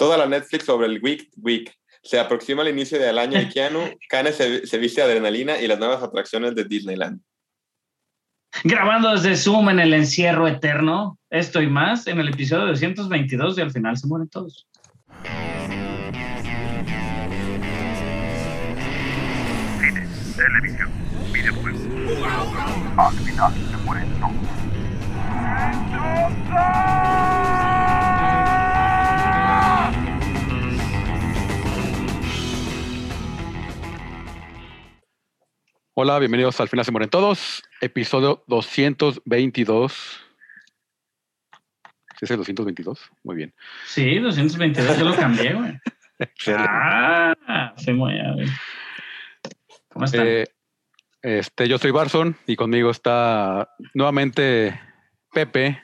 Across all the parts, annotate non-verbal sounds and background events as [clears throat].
Toda la Netflix sobre el Week Week. Se aproxima el inicio del año de Keanu, [laughs] Kane se, se viste adrenalina y las nuevas atracciones de Disneyland. Grabando desde Zoom en el encierro eterno, esto y más en el episodio 222 y al final se mueren todos. Cine, televisión, videojuegos. Al final se mueren todos. Hola, bienvenidos al final se mueren todos, episodio 222. ¿Sí es el 222? Muy bien. Sí, 222 yo lo cambié, güey. [laughs] Ah, se mueve, güey. ¿Cómo están? Eh, este, yo soy Barson y conmigo está nuevamente Pepe,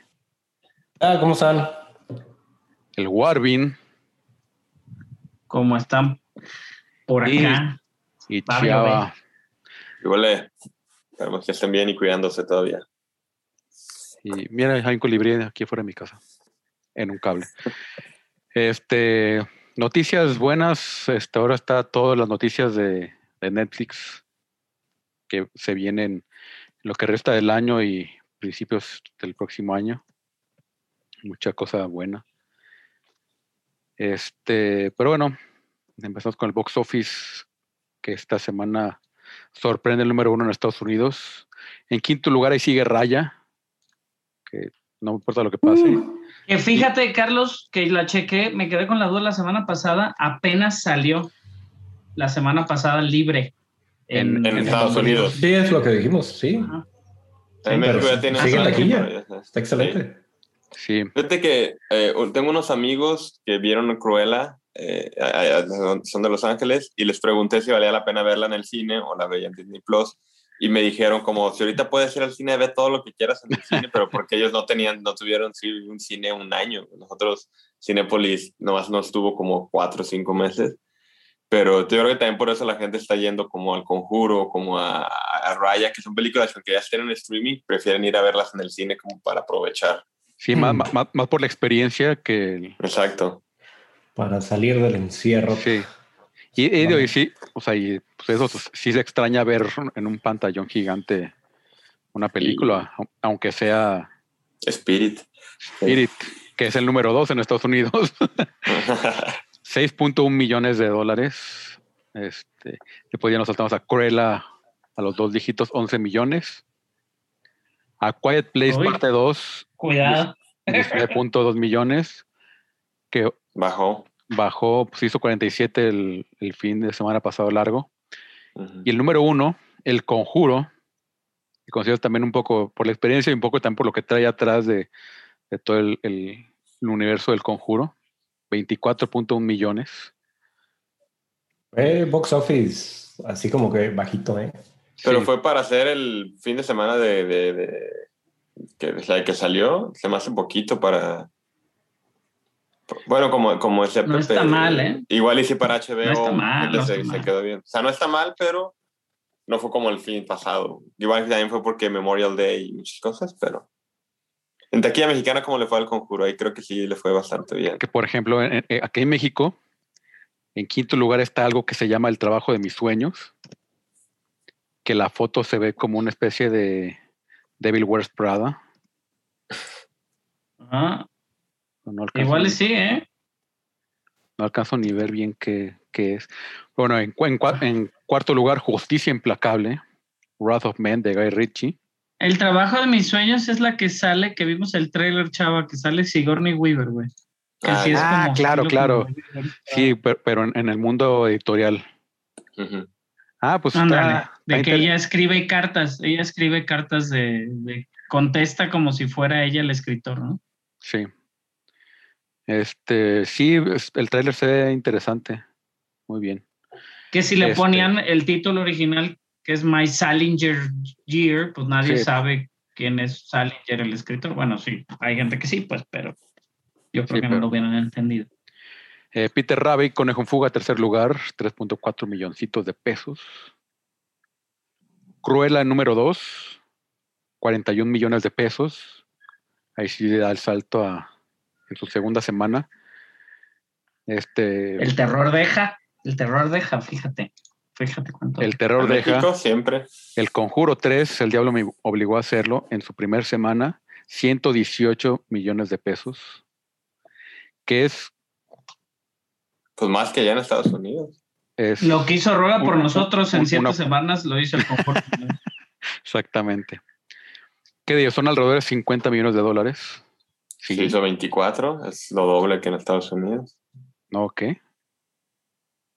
Ah, ¿cómo están? el Warvin ¿Cómo están por y- acá? y Fabio, Chiava. Igual le esperemos que estén bien y cuidándose todavía. Y mira, hay un colibrí aquí afuera de mi casa, en un cable. Este, noticias buenas. Este, ahora está todas las noticias de, de Netflix que se vienen lo que resta del año y principios del próximo año. Mucha cosa buena. Este, pero bueno, empezamos con el box office que esta semana sorprende el número uno en Estados Unidos. En quinto lugar ahí sigue Raya, que no importa lo que pase. Que fíjate, Carlos, que la chequé, me quedé con la duda la semana pasada, apenas salió la semana pasada libre. En- En Estados Unidos. Sí, es lo que dijimos, sí. Ajá. En pero México ya tiene sigue en taquilla. Está excelente. Sí, Fíjate que eh, tengo unos amigos que vieron Cruella, eh, son de Los Ángeles, y les pregunté si valía la pena verla en el cine o la veía en Disney Plus. Y me dijeron como, si ahorita puedes ir al cine, ve todo lo que quieras en el cine, pero porque ellos no tenían, no tuvieron sí, un cine un año. Nosotros, Cinepolis, nomás nos estuvo como cuatro o cinco meses. Pero yo creo que también por eso la gente está yendo como al Conjuro, como a, a Raya, que son películas que ya estén en streaming, prefieren ir a verlas en el cine como para aprovechar. sí, más, Mm. más- más- más por la experiencia que el- Exacto. Para salir del encierro. Sí. Y, y y sí, o sea, y pues eso sí se extraña ver en un pantallón gigante una película, au- aunque sea Spirit. Spirit, que es el número dos en Estados Unidos, [laughs] 6.1 millones de dólares. Este, después ya nos saltamos a Cruella a los dos dígitos, 11 millones. A Quiet Place Uy. parte 2, Cuidado. 19.2 millones, que Bajó. bajó, pues hizo 47 el, el fin de semana pasado largo. Ujú. Y el número uno, El Conjuro, que considero también un poco por la experiencia y un poco también por lo que trae atrás de, de todo el, el- el universo del Conjuro, 24.1 millones. Eh, box office, así como que bajito, ¿eh? Pero Sí, fue para hacer el fin de semana de, de- de- que, la que salió, se me hace poquito para... Bueno, como, como ese No está mal, ¿eh? Igual hice para HBO, No está mal, no se, está se mal. quedó bien. O sea, no está mal, pero no fue como el fin pasado. Igual también fue porque Memorial Day y muchas cosas, pero... En taquilla mexicana, como le fue al conjuro? Ahí creo que sí le fue bastante bien. que por ejemplo, en- en- aquí en México, en quinto lugar está algo que se llama El trabajo de mis sueños, que la foto se ve como una especie de Devil Wears Prada. Ajá. No Igual ni- y sí, ¿eh? No alcanzo ni ver bien qué, qué es. Bueno, en, cu- en cua- en cuarto lugar, Justicia Implacable, Wrath of Men de Guy Ritchie. El trabajo de mis sueños es la que sale, que vimos el trailer, chava, que sale Sigourney Weaver, güey. Ah, sí es ah, como claro, claro. como- Sí, per- pero, en, en el mundo editorial. Ah, pues Ándale, está, de está que ella escribe cartas, ella escribe cartas de, de- contesta como si fuera ella el escritor, ¿no? Sí. Este, sí, el tráiler se ve interesante. Muy bien. Que si le Este- ponían el título original, que es My Salinger Year, pues nadie Sí. sabe quién es Salinger el escritor. Bueno, sí, hay gente que sí, pues, pero yo creo Sí, que pero- no lo hubieran entendido. Eh, Peter Rabbit, Conejo en Fuga, tercer lugar, 3.4 milloncitos de pesos. Cruella, número 2, 41 millones de pesos. Ahí sí le da el salto a, en su segunda semana. Este, El terror deja, el terror deja, fíjate. Fíjate cuánto. el terror deja. México siempre. El Conjuro 3, el diablo me obligó a hacerlo en su primer semana, 118 millones de pesos, que es, Pues más que allá en Estados Unidos. es Lo que hizo Roga por nosotros en una- siete semanas lo hizo el confort. [laughs] exactamente. ¿Qué digo? Son alrededor de 50 millones de dólares. Sí, hizo 24, es lo doble que en Estados Unidos. ¿no? ¿Qué?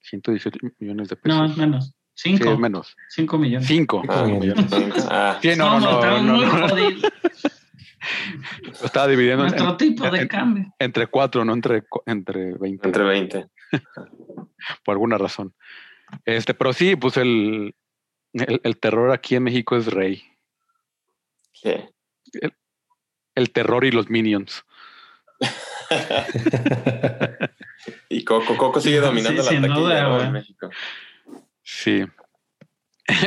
118 millones de pesos. no, es menos. Sí, Cinco. es menos. Cinco millones. 5. Ah, millones. cinco. Ah, [laughs] Sí, no, no, Somos, no, no, muy no. jodidos. Lo estaba dividiendo en- Nuestro tipo de en- cambio. entre 4, no entre, entre 20. entre 20. [laughs] por alguna razón. Este, pero sí, pues el, el, el terror aquí en México es rey. Sí. El terror y los minions. [laughs] y Coco, Coco sigue dominando la taquilla duda, ¿no? güey. en México. Sí. [laughs]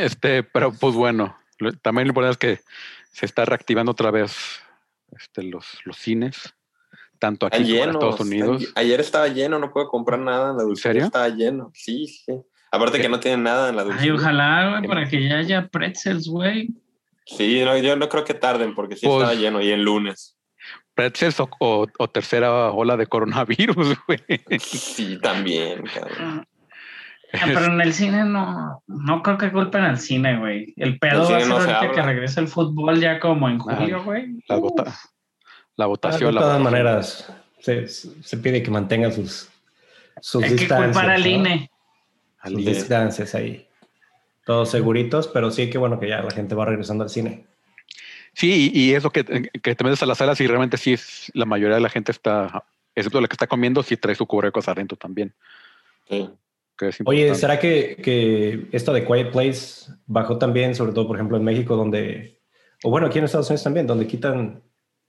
Este, pero pues bueno, lo- también lo importante es que se está reactivando otra vez este, los, los cines, tanto aquí como en. Estados Unidos. ayer estaba lleno, no puedo comprar nada en la dulcería. serio? Estaba lleno. Sí, sí. Aparte que no tienen nada en la Ay, dulcería. ojalá, güey, para que ya haya pretzels, güey. Sí, no, yo no creo que tarden porque sí Pues- estaba lleno y el lunes. Pretzels o, o- o tercera ola de coronavirus, [laughs] güey. Sí, también, cabrón. Ah, Pero en el cine no, no creo que culpen al cine, güey. El pedo El va a ser no se que regrese el fútbol ya como en Ah, julio, güey. La, vota- la Ah, votación. de todas maneras, se, se pide que mantenga sus, sus Hay que distancias. culpar al ¿no? INE. Al Sus INE. distancias ahí. Todos seguritos, pero sí que bueno que ya la gente va regresando al cine. Sí, y, y eso que, que te metes a las salas y realmente sí es, la mayoría de la gente está, excepto la que está comiendo, sí trae su cubrebocas adentro también. Sí. que es Oye. ¿será que, que esto de Quiet Place bajó también, sobre todo, por ejemplo, en México, donde, o bueno, aquí en Estados Unidos también, donde quitan,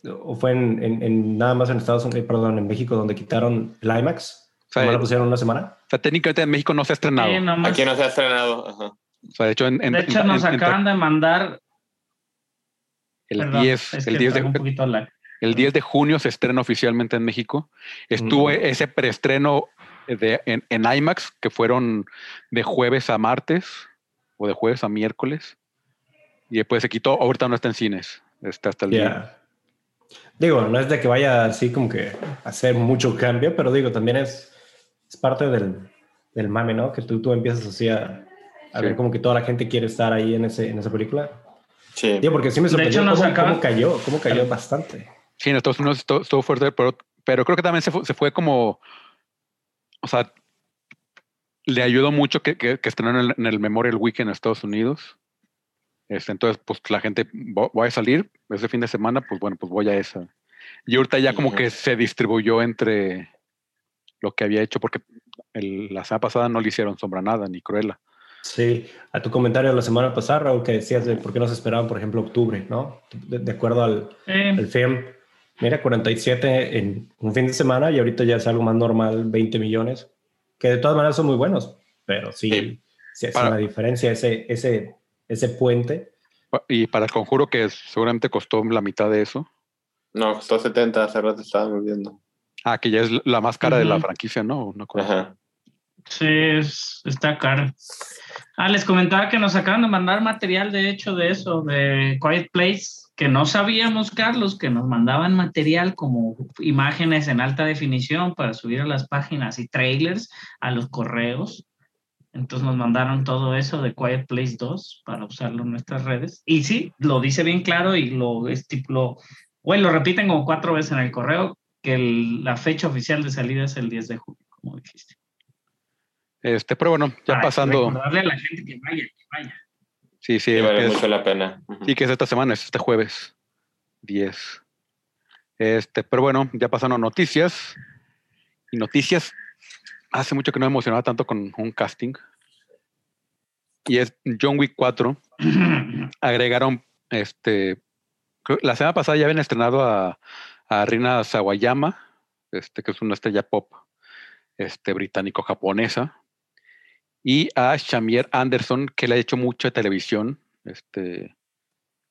o fue en, en- en nada más en Estados Unidos, perdón, en México, donde quitaron el IMAX? O sea, ¿Cómo la pusieron una semana? O sea, técnicamente en México no se ha estrenado. Sí, Aquí no se ha estrenado. Ajá. O sea, de hecho, en, en- de hecho, en- nos en- acaban de mandar. el, perdón, 10, es el, que 10 traigo un de, poquito lag. el 10 de junio se estrena oficialmente en México. Estuvo Mm. ese preestreno de, en, en IMAX, que fueron de jueves a martes o de jueves a miércoles. Y después se quitó. Ahorita no está en cines. Está hasta el día. Digo, no es de que vaya así como que a hacer mucho cambio, pero digo, también es, es parte del, del mame, ¿no? Que tú, tú empiezas así a, a Sí. ver como que toda la gente quiere estar ahí en, ese, en esa película. Sí. Digo, porque sí me De sorprendió hecho, cómo, cómo cayó, cómo cayó bastante. Sí, en Estados Unidos estuvo, estuvo fuerte, pero, pero creo que también se fue, se fue como. O sea, le ayudó mucho que, que, que estrenaron en el, en el Memorial Weekend en Estados Unidos. Este, entonces, pues la gente vo- voy a salir ese fin de semana, pues bueno, pues voy a esa. Y ahorita ya como que se distribuyó entre lo que había hecho, porque el- la semana pasada no le hicieron sombra nada, ni Cruella. Sí, a tu comentario la semana pasada, Raúl, que decías de por qué no se esperaban, por ejemplo, octubre, ¿no? De, de acuerdo al, Eh, al film. Mira, 47 en un fin de semana y ahorita ya es algo más normal, 20 millones, que de todas maneras son muy buenos, pero sí, Sí. sí, hace Para- una diferencia ese, ese, ese puente. Y para el conjuro, que seguramente costó la mitad de eso. No, costó 70, hace rato estábamos viendo. Ah, que ya es la más cara de la franquicia, ¿no? Una cosa. Ajá. Sí, es- está caro. Ah, les comentaba que nos acaban de mandar material, de hecho, de eso, de Quiet Place, que no sabíamos, Carlos, que nos mandaban material como imágenes en alta definición para subir a las páginas y trailers a los correos. Entonces nos mandaron todo eso de Quiet Place 2 para usarlo en nuestras redes. Y sí, lo dice bien claro y lo estipuló, bueno, lo repiten como cuatro veces en el correo, que el- la fecha oficial de salida es el 10 de julio, como dijiste. Este, pero bueno, ya Para pasando. Recordarle a la gente que vaya, que vaya. Sí, sí, vale que es- mucho la pena. Sí, que es esta semana, es este jueves 10. Este, pero bueno, ya pasaron noticias. Y noticias, hace mucho que no me emocionaba tanto con un casting. Y es John Wick 4. [clears throat] Agregaron, este, la semana pasada ya habían estrenado a, a Rina Sawayama, este, que es una estrella pop este, británico-japonesa. Y a Shamier Anderson, que le ha hecho mucho de televisión, este,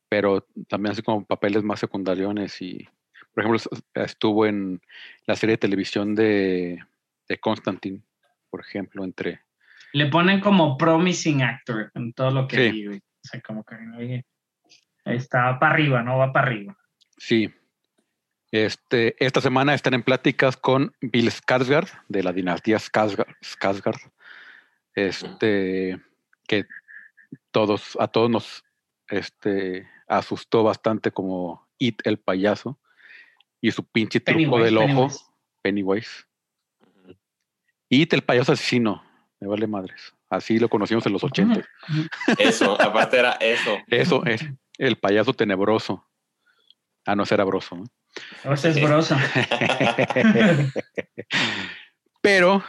pero también así como papeles más secundarios y, por ejemplo, es- estuvo en la serie de televisión de de Constantine, por ejemplo, entre... Le ponen como promising actor en todo lo que Sí. vi, güey. O sea, como que oye, está para arriba, no va para arriba. Sí. Este, esta semana están en pláticas con Bill Skarsgård, de la dinastía Skarsgård, Skarsgård, este, que todos, a todos nos este, asustó bastante como It el payaso y su pinche truco Pennywise, del ojo, Pennywise. Pennywise. It el payaso asesino, me vale madres. Así lo conocimos en los 80. Eso, [laughs] aparte era eso. Eso es el payaso tenebroso. Ah, no, ese era broso. ¿no? O sea, es brosa. [laughs] Pero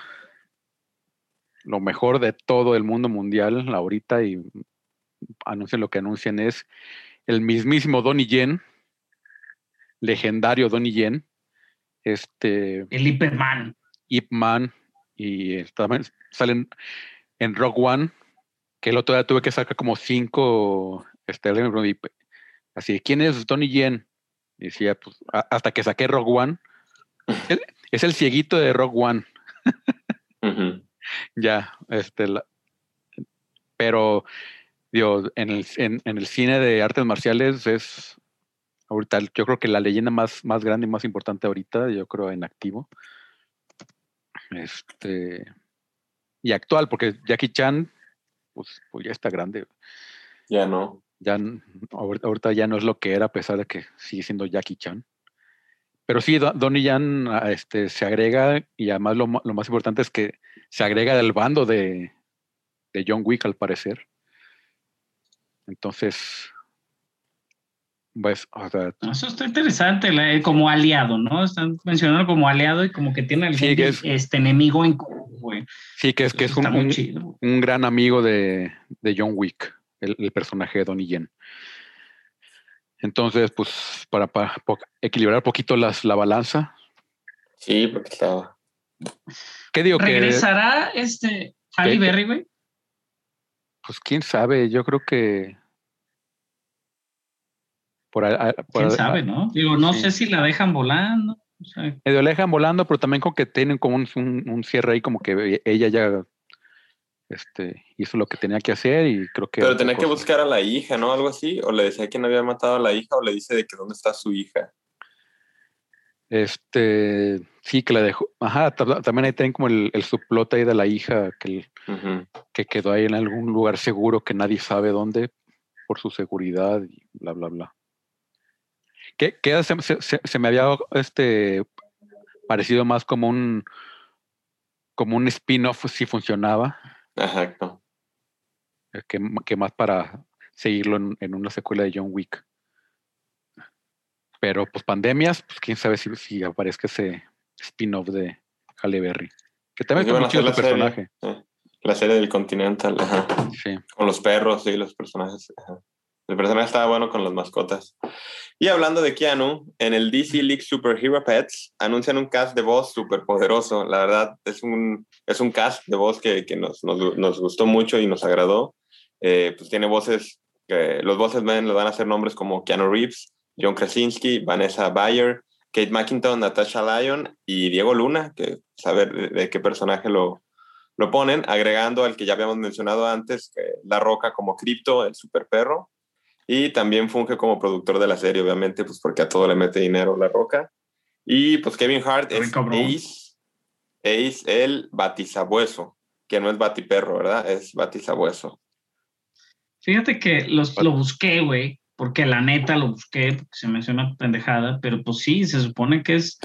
lo mejor de todo el mundo mundial ahorita y anuncian lo que anuncian es el mismísimo Donnie Yen, legendario Donnie Yen, este El Hiperman. Ip Man y también salen en Rock One, que el otro día tuve que sacar como cinco este, así, ¿quién es Donnie Yen? Y decía, pues, a- hasta que saqué Rock One. Es el cieguito de Rock One. Ya, este, la- pero digo, en el, en, en el cine de artes marciales es ahorita, yo creo que la leyenda más, más grande y más importante ahorita, yo creo en activo. Este, y actual, porque Jackie Chan, pues, pues ya está grande. Ya no. Ya ahorita ya no es lo que era, a pesar de que sigue siendo Jackie Chan. Pero sí, Don- Donnie Yen ah, este, se agrega, y además lo, más importante es que se agrega del bando de, de John Wick, al parecer. Entonces, pues, o sea, Eso está interesante, la- eh, como aliado, ¿no? Están mencionando como aliado y como que tiene algún Sí, es- este enemigo en común, güey. sí que es que es un, un- un gran amigo de, de John Wick, el, el personaje de Donnie Yen. Entonces, pues, para, para po- equilibrar un poquito las, la balanza, Sí, porque estaba. ¿qué digo? Que, ¿Regresará este Halle. Berry, güey? pues, quién sabe, yo creo que... Por, a- por ¿Quién a- sabe, no? Digo, no sí. sé si la dejan volando. O sea, medio la dejan volando, pero también como que tienen como un, un- un cierre ahí, como que ella ya este, hizo lo que tenía que hacer y creo que... Pero tenía que buscar a la hija, ¿no? Algo así. O le decía que no había matado a la hija, o le dice de que dónde está su hija. Este, sí, que la dejó. Ajá, ta- también ahí tienen como el, el subplot ahí de la hija que, que quedó ahí en algún lugar seguro que nadie sabe dónde por su seguridad y bla, bla, bla. Que, que se, se- se- se me había este, parecido más como un como un spin-off si funcionaba, Exacto. que, que más para seguirlo en, en una secuela de John Wick. Pero pues pandemias, pues quién sabe si, si aparezca ese spin-off de Halle Berry. Que también Pues está iban muy chido serie, personaje. eh, La serie del Continental, ajá. Sí. Con los perros, sí, los personajes. ajá. El personaje estaba bueno con las mascotas. Y hablando de Keanu, en el DC League Super Hero Pets anuncian un cast de voz súper poderoso. La verdad, es un, es un cast de voz que, que nos, nos, nos gustó mucho y nos agradó. Eh, pues tiene voces, que los voces le van a hacer nombres como Keanu Reeves, John Krasinski, Vanessa Bayer, Kate McKinnon, Natasha Lyon y Diego Luna, que saber de, de qué personaje lo, lo ponen, agregando al que ya habíamos mencionado antes, La Roca como Crypto, el super perro, y también funge como productor de la serie, obviamente, pues porque a todo le mete dinero La Roca. Y pues Kevin Hart es. Ace, Ace el batisabueso, que no es batiperro, ¿verdad? Es batisabueso. Fíjate que los, lo busqué, güey, porque la neta lo busqué, porque se me hace una pendejada, pero pues sí, se supone que es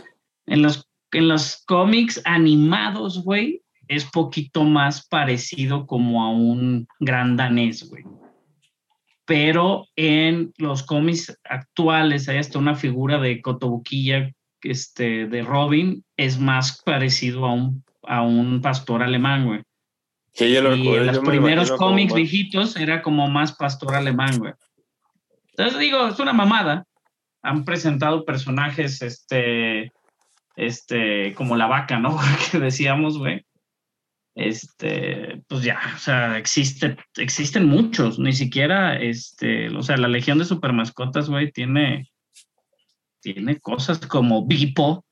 en los, en los cómics animados, güey, es poquito más parecido como a un gran danés, güey. Pero en los cómics actuales hay hasta una figura de Cotobuquilla, este, de Robin, es más parecido a un, a un pastor alemán, güey. Sí, yo lo Y recuerdo, en los yo primeros como cómics viejitos era como más pastor alemán, güey. Entonces digo, es una mamada. Han presentado personajes, este, este, como la vaca, ¿no? [laughs] que decíamos, güey. Este, pues ya, o sea, existe, existen muchos, ni siquiera, este, o sea, la legión de supermascotas, güey, tiene, tiene cosas como Bipo,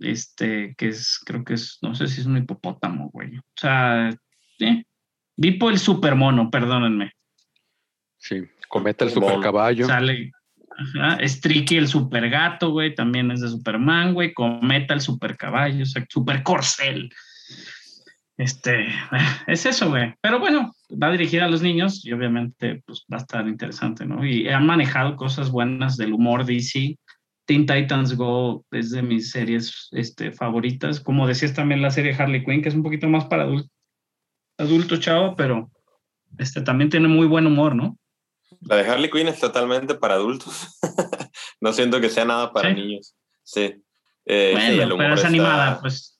este, que es, creo que es, no sé si es un hipopótamo, güey. O sea, eh, Vipo el supermono, perdónenme. Sí, Cometa el Mono. super caballo. Sale, ajá, el super gato, güey, también es de Superman, güey. Cometa el super caballo, o sea, super corcel. Este, [laughs] es eso, güey. Pero bueno, va dirigida a los niños y obviamente pues va a estar interesante, ¿no? Y han manejado cosas buenas del humor DC. Teen Titans Go es de mis series este, favoritas. Como decías también la serie Harley Quinn, que es un poquito más para adulto, adulto chavo, pero este, también tiene muy buen humor, ¿no? La de Harley Quinn es totalmente para adultos. [laughs] no siento que sea nada para ¿Sí? niños. Sí. Eh, Bueno, sí, el humor pero es está- animada, pues.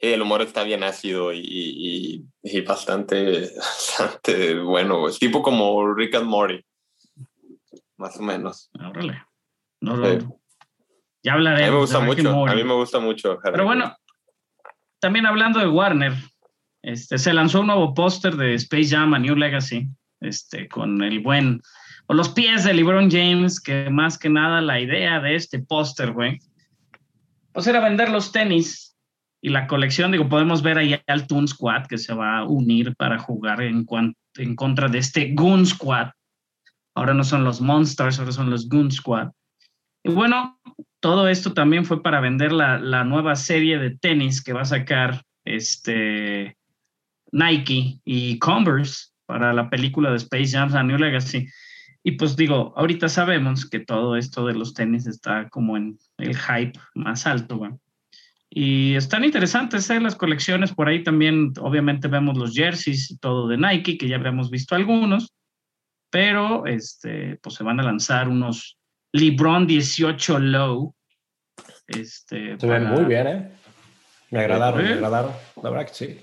El humor está bien ácido y, y- y bastante, [laughs] bastante bueno. Es tipo como Rick and Morty. Más o menos. Órale. No, Sí. ya A hablaré. mí me gusta mucho. A mí me gusta mucho. Pero bueno, también hablando de Warner, este, se lanzó un nuevo póster de Space Jam a New Legacy, este, con el buen, o los pies de LeBron James, que más que nada la idea de este póster, güey, pues era vender los tenis y la colección, digo, podemos ver ahí al Toon Squad que se va a unir para jugar en, en contra de este Goon Squad. Ahora no son los Monsters, ahora son los Goon Squad. Y bueno, todo esto también fue para vender la, la nueva serie de tenis que va a sacar este Nike y Converse para la película de Space Jam A New Legacy. Y pues digo, ahorita sabemos que todo esto de los tenis está como en el hype más alto, güey. Y están interesantes ¿eh? las colecciones. Por ahí también, obviamente, vemos los jerseys y todo de Nike, que ya habíamos visto algunos. Pero este, pues se van a lanzar unos LeBron 18 Low. Este, Se ven para- muy bien, ¿eh? Me agradaron, me ¿Eh? agradaron. La verdad que sí.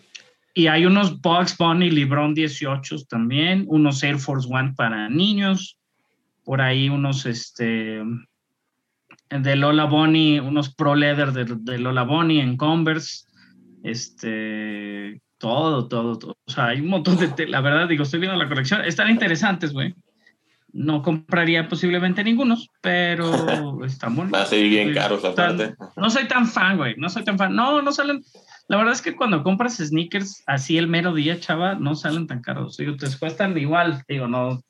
Y hay unos Bugs Bunny LeBron 18 también, unos Air Force One para niños, por ahí unos este de Lola Bunny, unos Pro Leather de, de Lola Bunny en Converse, este, todo, todo, todo. O sea, hay un montón de, la verdad, digo, estoy viendo la colección, están interesantes, güey. No compraría posiblemente ningunos, pero [laughs] están buenos. Va a ser bien caros aparte. no soy tan fan, güey. No soy tan fan. No, no salen. La verdad es que cuando compras sneakers así el mero día, chava, no salen tan caros. Digo, te cuestan igual, digo, no,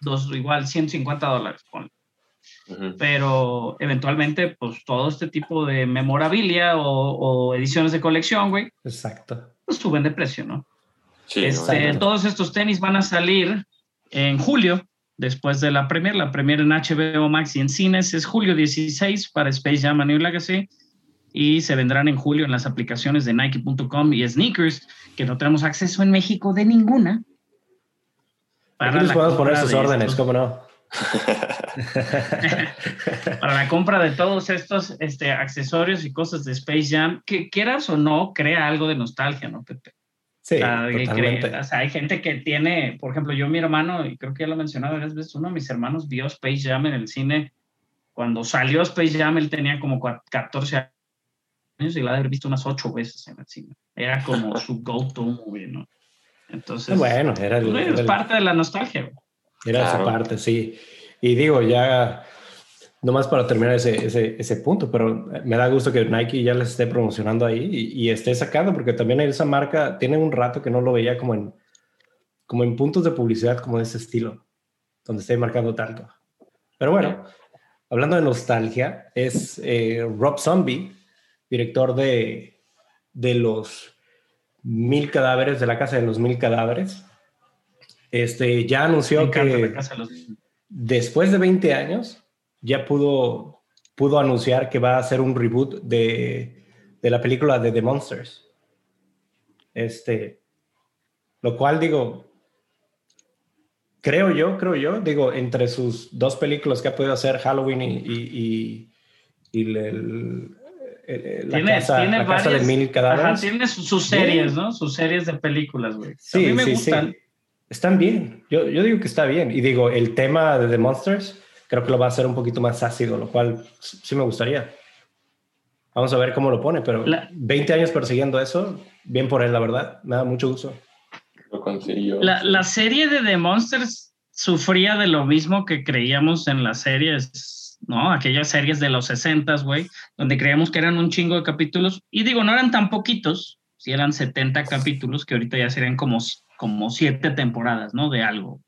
dos, igual 150 dólares. ponle. Pero eventualmente, pues todo este tipo de memorabilia o, o ediciones de colección, güey, Exacto. pues suben de precio, ¿no? Sí, Este, Exacto. todos estos tenis van a salir en julio, después de la premier. La premier en HBO Max y en cines es julio 16 para Space Jam A New Legacy. Y se vendrán en julio en las aplicaciones de Nike.com y Sneakers, que no tenemos acceso en México de ninguna. Aquí les podemos poner sus de órdenes, estos- ¿cómo no? [laughs] para la compra de todos estos este, accesorios y cosas de Space Jam, que quieras o no, crea algo de nostalgia, ¿no, Pepe? Sí, O sea, cree- o sea, hay gente que tiene, por ejemplo, yo mi hermano, y creo que ya lo he mencionado varias veces, uno de mis hermanos vio Space Jam en el cine. Cuando salió Space Jam, él tenía como cua- 14 años y la haber visto unas 8 veces en el cine. Era como su go-to movie, ¿no? Entonces, Bueno, era, el- pues, era es el- parte de la nostalgia. Era esa Claro. parte, sí. Y digo, ya, nomás para terminar ese, ese, ese punto, pero me da gusto que Nike ya les esté promocionando ahí y, y esté sacando, porque también esa marca tiene un rato que no lo veía como en, como en puntos de publicidad como de ese estilo, donde esté marcando tanto. Pero bueno, hablando de nostalgia, es eh, Rob Zombie, director de, de los mil cadáveres, de la casa de los mil cadáveres. Este, ya anunció encanta que después de 20 años, ya pudo, pudo anunciar que va a hacer un reboot de, de la película de The Monsters. Este, lo cual digo, creo yo, creo yo, digo, entre sus dos películas que ha podido hacer, Halloween y, y, y- y el- la Tiene, casa, tiene la casa varias, de mil cadáveres. ajá, tiene sus, sus series, ¿no? Sus series de películas, güey. Sí, a mí me sí, gustan. sí. Están bien. Yo, yo digo que está bien. Y digo, el tema de The Monsters creo que lo va a hacer un poquito más ácido, lo cual sí me gustaría. Vamos a ver cómo lo pone, pero La- 20 años persiguiendo eso, bien por él, la verdad. Me da mucho gusto. Lo consiguió. La, la serie de The Monsters sufría de lo mismo que creíamos en las series ¿no? Aquellas series de los 60, güey, donde creíamos que eran un chingo de capítulos. Y digo, no eran tan poquitos, si eran 70 capítulos, que ahorita ya serían como, como siete temporadas, ¿no? De algo.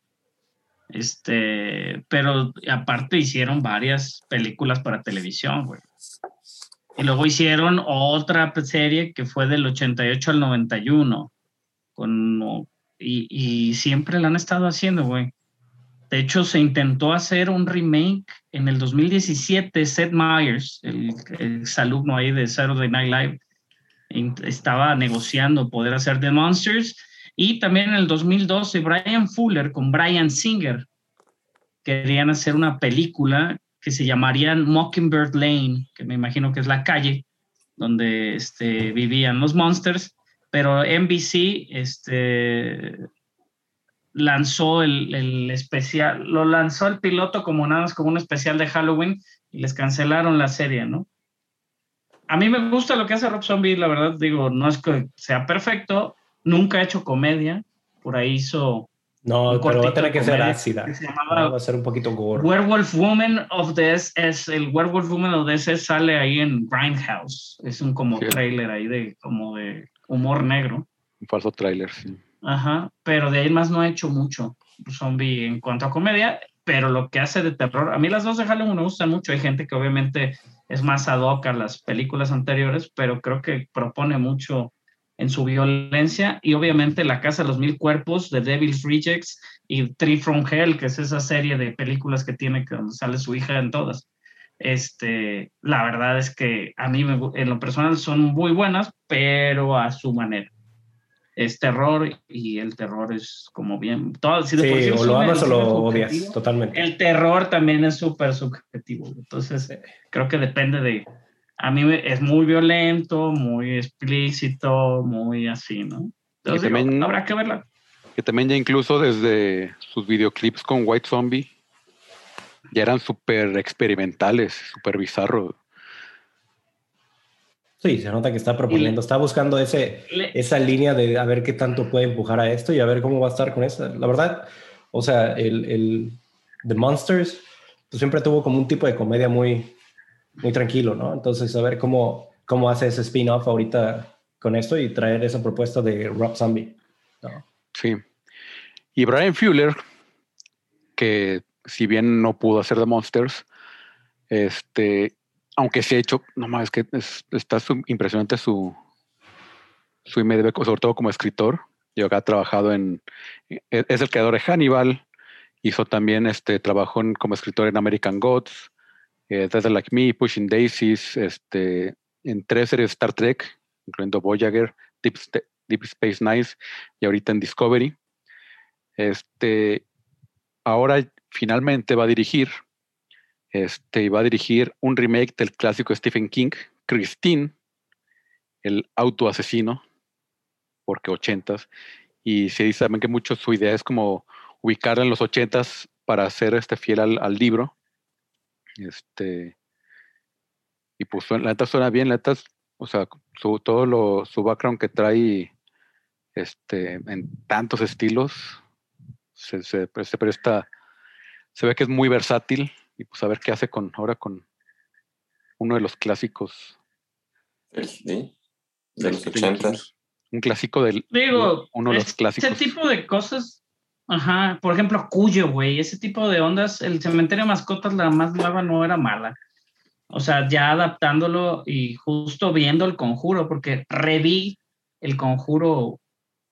Este, pero aparte hicieron varias películas para televisión, güey. Y luego hicieron otra serie que fue del 88 al 91. Con, y, y siempre la han estado haciendo, güey. De hecho, se intentó hacer un remake en el 2017. Seth Meyers, el, el alumno ahí de Saturday Night Live, estaba negociando poder hacer The Monsters. Y también en el 2012, Brian Fuller con Brian Singer querían hacer una película que se llamaría Mockingbird Lane, que me imagino que es la calle donde este, vivían los monsters, pero NBC este, lanzó el, el, especial, lo lanzó el piloto como nada más como un especial de Halloween y les cancelaron la serie, ¿no? A mí me gusta lo que hace Rob Zombie, la verdad, digo, no es que sea perfecto, nunca ha hecho comedia, por ahí hizo no, pero va a tener que ser ácida. va a ser un poquito gore. Werewolf Woman of the SS, el Werewolf Woman of the SS sale ahí en Grindhouse. Es un como trailer ahí de como de humor negro. Un falso trailer, sí. Ajá, pero de ahí más no ha hecho mucho zombie en cuanto a comedia, pero lo que hace de terror, a mí las dos de Halloween me gustan mucho. Hay gente que obviamente es más ad hoc a las películas anteriores, pero creo que propone mucho en su violencia y obviamente La Casa de los Mil Cuerpos de Devil's Rejects y Tree from Hell, que es esa serie de películas que tiene que donde sale su hija en todas. Este, la verdad es que a mí me, en lo personal son muy buenas, pero a su manera. Es terror y el terror es como bien. Todo, si sí, o lo amas o lo odias, totalmente. El terror también es súper subjetivo. Entonces, creo que depende de, a mí es muy violento, muy explícito, muy así, ¿no? Entonces, también, habrá que verla. Que también ya incluso desde sus videoclips con White Zombie ya eran súper experimentales, súper bizarros. Sí, se nota que está proponiendo, está buscando ese, esa línea de a ver qué tanto puede empujar a esto y a ver cómo va a estar con eso. La verdad, o sea, el, el The Monsters pues siempre tuvo como un tipo de comedia muy, muy tranquilo, ¿no? Entonces, a ver cómo, cómo hace ese spin-off ahorita con esto y traer esa propuesta de Rob Zombie. Sí. Y Brian Fuller, que si bien no pudo hacer The Monsters, este, aunque se ha hecho, no más, es que está impresionante su, su IMDb, sobre todo como escritor. Yo acá ha trabajado en, e, es el creador de Hannibal, hizo también, este, trabajó como escritor en American Gods, eh, Desde Like Me, Pushing Daisies, este, en tres series Star Trek, incluyendo Voyager, Deep, Deep, Space Nine y ahorita en Discovery. Este, ahora finalmente va a dirigir, este, va a dirigir un remake del clásico Stephen King, Christine, el auto asesino, porque ochentas, y se dice también que mucho su idea es como ubicarla en los ochentas para hacer este fiel al libro este, y pues la neta suena bien, la neta, o sea, su, todo lo, su background que trae este, en tantos estilos, se, se, se, presta, se ve que es muy versátil y pues a ver qué hace con ahora con uno de los clásicos. Sí, de los ochentas. Un clásico del Digo, uno de los clásicos. Ese tipo de cosas Ajá, por ejemplo, Cuyo, güey, ese tipo de ondas, el cementerio de mascotas, la más nueva no era mala. O sea, ya adaptándolo y justo viendo el conjuro, porque reví el conjuro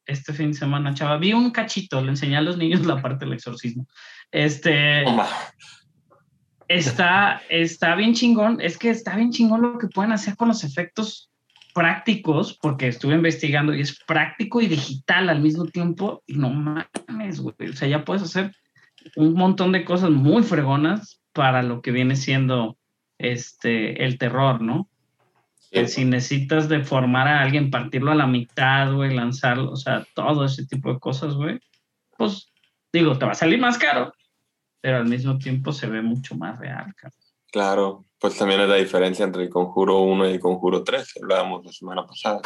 este fin de semana, chava. Vi un cachito, le enseñé a los niños la parte del exorcismo. Este. Está, está bien chingón, es que está bien chingón lo que pueden hacer con los efectos prácticos, porque estuve investigando y es práctico y digital al mismo tiempo, y no mames, güey. O sea, ya puedes hacer un montón de cosas muy fregonas para lo que viene siendo este el terror, ¿no? Si necesitas deformar a alguien, partirlo a la mitad, güey, lanzarlo, o sea, todo ese tipo de cosas, güey, pues digo, te va a salir más caro, pero al mismo tiempo se ve mucho más real, cara. Claro, pues también es la diferencia entre el conjuro 1 y el conjuro 3, hablábamos la semana pasada.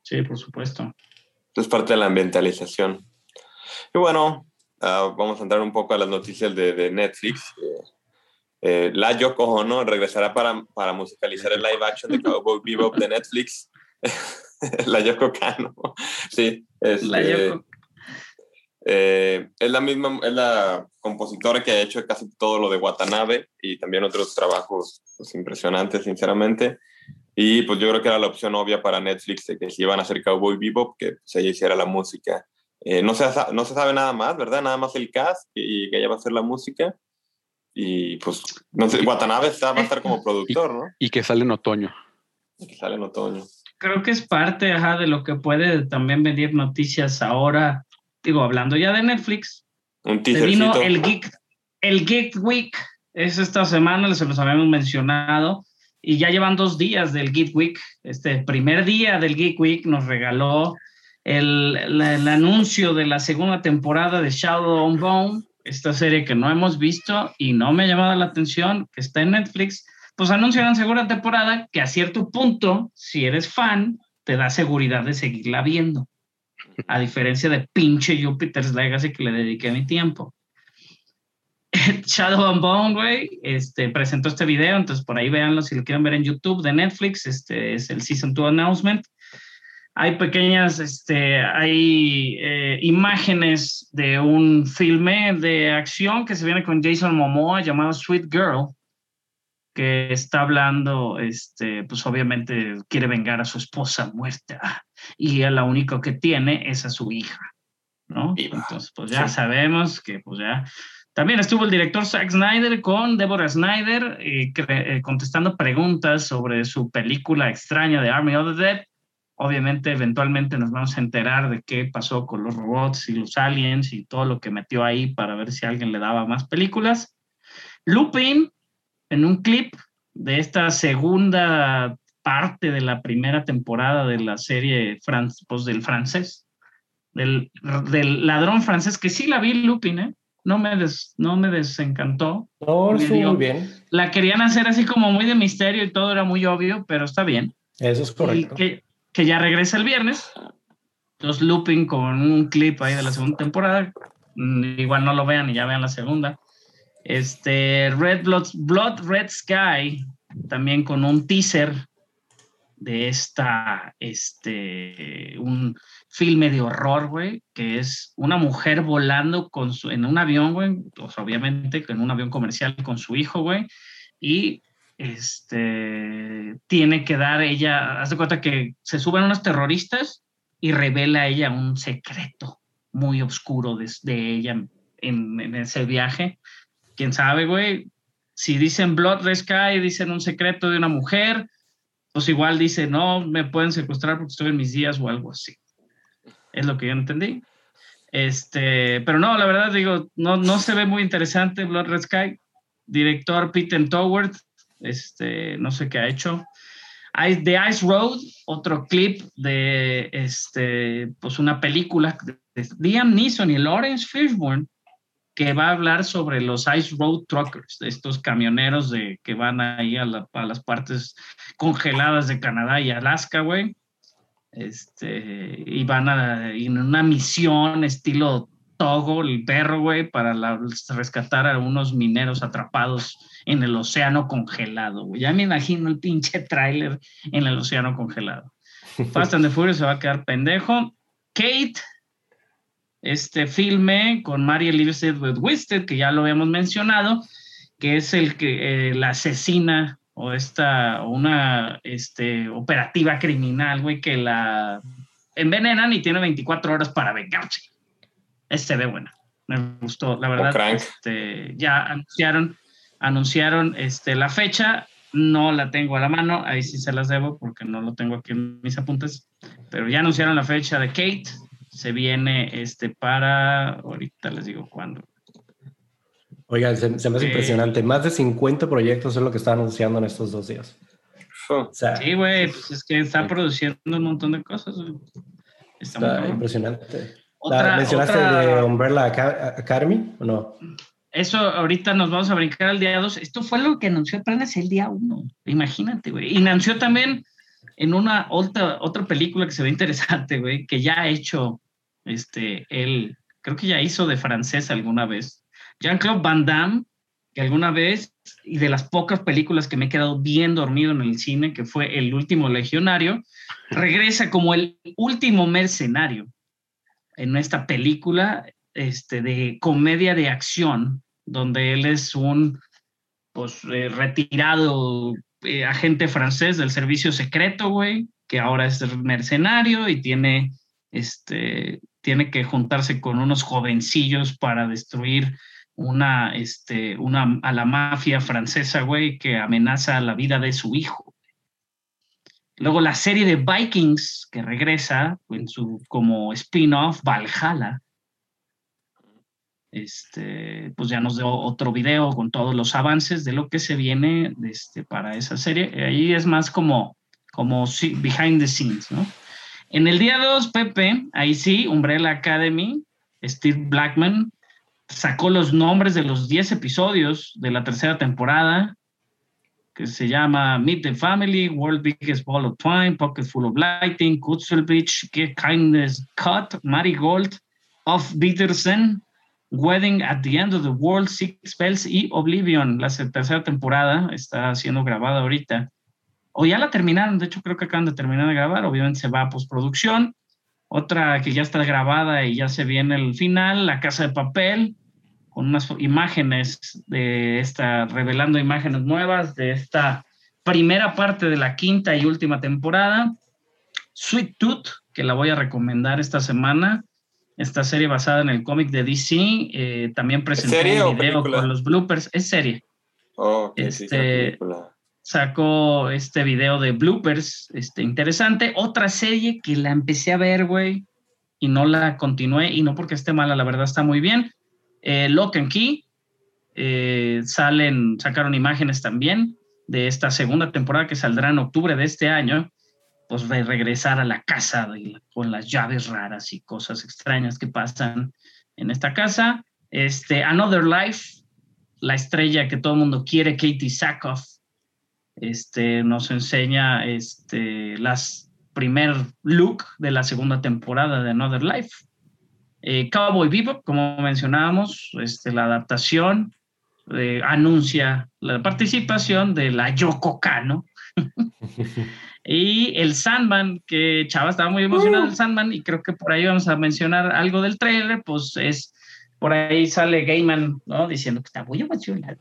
Sí, por supuesto. Es parte de la ambientalización. Y bueno, uh, vamos a entrar un poco a las noticias de, de Netflix. Eh, Eh, la Yoko Ono regresará para, para musicalizar el live action de Cowboy Bebop de Netflix. [laughs] la Yoko Kano. Sí, este, La Yoko. Eh, es la misma, es la compositora que ha hecho casi todo lo de Watanabe y también otros trabajos pues, impresionantes, sinceramente. Y pues yo creo que era la opción obvia para Netflix de que si iban a hacer Cowboy Bebop, que pues, ella hiciera la música. Eh, no, se, no se sabe nada más, ¿verdad? Nada más el cast y, que ella va a hacer la música. Y pues, no sé, Watanabe está, va a estar como [laughs] productor, ¿no? Y que sale en otoño. Que sale en otoño. Creo que es parte ajá, de lo que puede también venir noticias ahora. Digo, hablando ya de Netflix, Un se vino el Geek, el Geek Week. Es esta semana, les los habíamos mencionado. Y ya llevan dos días del Geek Week. Este primer día del Geek Week nos regaló el, anuncio de la segunda temporada de Shadow on Bone, esta serie que no hemos visto y no me ha llamado la atención, que está en Netflix. Pues anuncian la segunda temporada que a cierto punto, si eres fan, te da seguridad de seguirla viendo. A diferencia de pinche Jupiter's Legacy que le dediqué mi tiempo. [laughs] Shadow and Bone, güey, este, presentó este video, entonces por ahí véanlo si lo quieren ver en YouTube de Netflix, este es el Season 2 Announcement. Hay pequeñas, este, hay eh, imágenes de un filme de acción que se viene con Jason Momoa llamado Sweet Girl, que está hablando, este, pues obviamente quiere vengar a su esposa muerta y él lo único que tiene es a su hija, ¿no? Viva. Entonces, pues ya Sí. sabemos que, pues ya. También estuvo el director Zack Snyder con Deborah Snyder eh, eh, contestando preguntas sobre su película extraña de Army of the Dead. Obviamente, eventualmente nos vamos a enterar de qué pasó con los robots y los aliens y todo lo que metió ahí para ver si alguien le daba más películas. Lupin, en un clip de esta segunda parte de la primera temporada de la serie fran- pues, del francés, del, del ladrón francés, que sí la vi Lupin, ¿eh? No me, des- no me desencantó. No, Me dio- muy bien. La querían hacer así como muy de misterio y todo era muy obvio, pero está bien. Eso es Y correcto. que, que ya regresa el viernes. Los looping con un clip ahí de la segunda temporada. Mm, Igual no lo vean y ya vean la segunda. Este Red Blood, Blood Red Sky, también con un teaser de esta, este, un filme de horror, güey, que es una mujer volando con su, en un avión, güey, pues obviamente en un avión comercial con su hijo, güey, y este, tiene que dar ella, haz de cuenta que se suben unos terroristas y revela ella un secreto muy oscuro de, de ella en, en ese viaje. Quién sabe, güey. Si dicen Blood Red Sky, dicen un secreto de una mujer, pues igual dice, no, me pueden secuestrar porque estoy en mis días o algo así. Es lo que yo entendí. Este, pero no, la verdad digo, no, no se ve muy interesante Blood Red Sky. Director Peter Toward, este, no sé qué ha hecho. The Ice Road, otro clip de este, pues una película de Liam Neeson y Lawrence Fishburne que va a hablar sobre los Ice Road Truckers, estos camioneros de, que van ahí a, la- a las partes congeladas de Canadá y Alaska, güey. Este, y van a en una misión estilo Togo, el perro, güey, para la- rescatar a unos mineros atrapados en el océano congelado, güey. Ya me imagino el pinche tráiler en el océano congelado. [laughs] Fast and the Furious se va a quedar pendejo. Kate, este filme con Mary Elizabeth Winstead, que ya lo habíamos mencionado, que es el que eh, la asesina o esta, una este, operativa criminal, güey, que la envenenan y tiene 24 horas para vengarse. Este ve buena. Me gustó, la verdad. Crank. Este, ya anunciaron, anunciaron este, la fecha. No la tengo a la mano, ahí sí se las debo porque no lo tengo aquí en mis apuntes. Pero ya anunciaron la fecha de Kate. Se viene este para, ahorita les digo cuándo. Oigan, se, se me hace Eh. impresionante. Más de 50 proyectos es lo que está anunciando en estos dos días. Fu. O sea, Sí, güey, pues es que está produciendo un montón de cosas. Está muy está impresionante. La- Otra- ¿Mencionaste otra- de Umbrella Aca- Academy o no? Eso ahorita nos vamos a brincar al día 2. Esto fue lo que anunció apenas el día 1. Imagínate, güey. Y anunció también en una otra, otra película que se ve interesante, güey, que ya ha hecho este, él, creo que ya hizo de francés alguna vez. Jean-Claude Van Damme que alguna vez, y de las pocas películas que me he quedado bien dormido en el cine, que fue El último legionario, regresa como el último mercenario en esta película este, de comedia de acción, donde él es un pues, eh, retirado eh, agente francés del servicio secreto, güey, que ahora es mercenario y tiene, este, tiene que juntarse con unos jovencillos para destruir una, este, una, a la mafia francesa, güey, que amenaza la vida de su hijo. Luego la serie de Vikings, que regresa en su, como spin-off, Valhalla. Este, pues ya nos dio otro video con todos los avances de lo que se viene este, para esa serie. Ahí es más como, como behind the scenes, ¿no? En el día 2, Pepe, ahí sí, Umbrella Academy, Steve Blackman sacó los nombres de los 10 episodios de la tercera temporada, que se llama Meet the Family, World Biggest Ball of Twine, Pocket Full of Lighting, Kutzel Beach, Kindness Cut, Marigold, Of Peterson, Wedding at the End of the World, Six Spells y Oblivion. La tercera temporada está siendo grabada ahorita. O ya la terminaron, de hecho creo que acaban de terminar de grabar, obviamente se va a postproducción. Otra que ya está grabada y ya se viene el final, La Casa de Papel, con unas imágenes de esta, revelando imágenes nuevas de esta primera parte de la quinta y última temporada. Sweet Tooth, que la voy a recomendar esta semana. Esta serie basada en el cómic de DC, eh, también presentó un video con los bloopers. Es serie. Oh, este, sacó este video de bloopers, este, interesante. Otra serie que la empecé a ver, güey, y no la continué, y no porque esté mala, la verdad está muy bien. Eh, Lock and Key, eh, salen, sacaron imágenes también de esta segunda temporada que saldrá en octubre de este año, pues de regresar a la casa con las llaves raras y cosas extrañas que pasan en esta casa. Este, Another Life, la estrella que todo el mundo quiere, Katie Sackhoff, este, nos enseña este, las primer look de la segunda temporada de Another Life. Eh, Cowboy Bebop, como mencionábamos, este, la adaptación eh, anuncia la participación de la Yoko Kano. [laughs] y el Sandman, que Chava estaba muy emocionado del uh. Sandman y creo que por ahí vamos a mencionar algo del trailer, pues es, por ahí sale Gaiman, ¿no? Diciendo que está muy emocionado.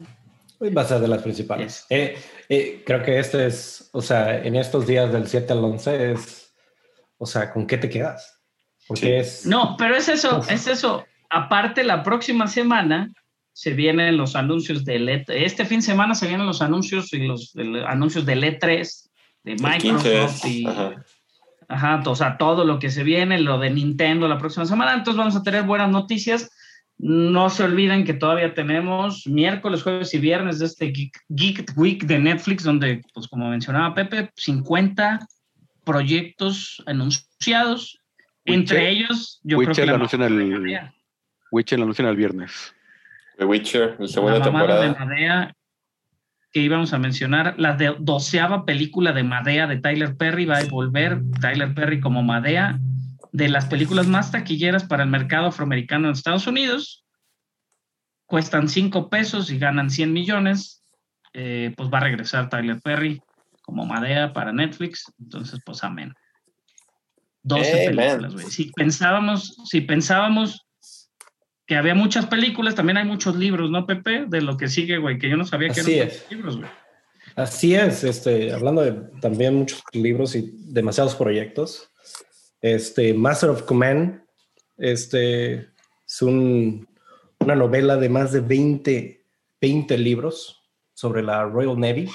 Va a ser de las principales. Eh, creo que este es, o sea, en estos días del 7 al 11 es, o sea, ¿con qué te quedas? No, pero es eso, es eso. Aparte, la próxima semana se vienen los anuncios de e Este fin de semana se vienen los anuncios y los, anuncios del E3, de Microsoft y... Ajá. o sea, todo lo que se viene, lo de Nintendo la próxima semana. Entonces vamos a tener buenas noticias. No se olviden que todavía tenemos miércoles, jueves y viernes de este Geek, Geek, Week de Netflix, donde, pues como mencionaba Pepe, 50 proyectos anunciados entre ellos, yo creo que la anuncian el, Witcher la anuncian el viernes. The Witcher, la segunda temporada. de Madea, que íbamos a mencionar, la de doceava película de Madea de Tyler Perry va a volver Tyler Perry como Madea de las películas más taquilleras para el mercado afroamericano en Estados Unidos. Cuestan cinco pesos y ganan 100 millones. Eh, pues va a regresar Tyler Perry como Madea para Netflix. Entonces, pues amén. 12 películas, güey. Si pensábamos, si pensábamos que había muchas películas, también hay muchos libros, ¿no, Pepe? De lo que sigue, güey, que yo no sabía que eran libros, güey. Así es, este, hablando de también muchos libros y demasiados proyectos. Este, Master of Command, este, es una novela de más de 20, 20 libros sobre la Royal Navy.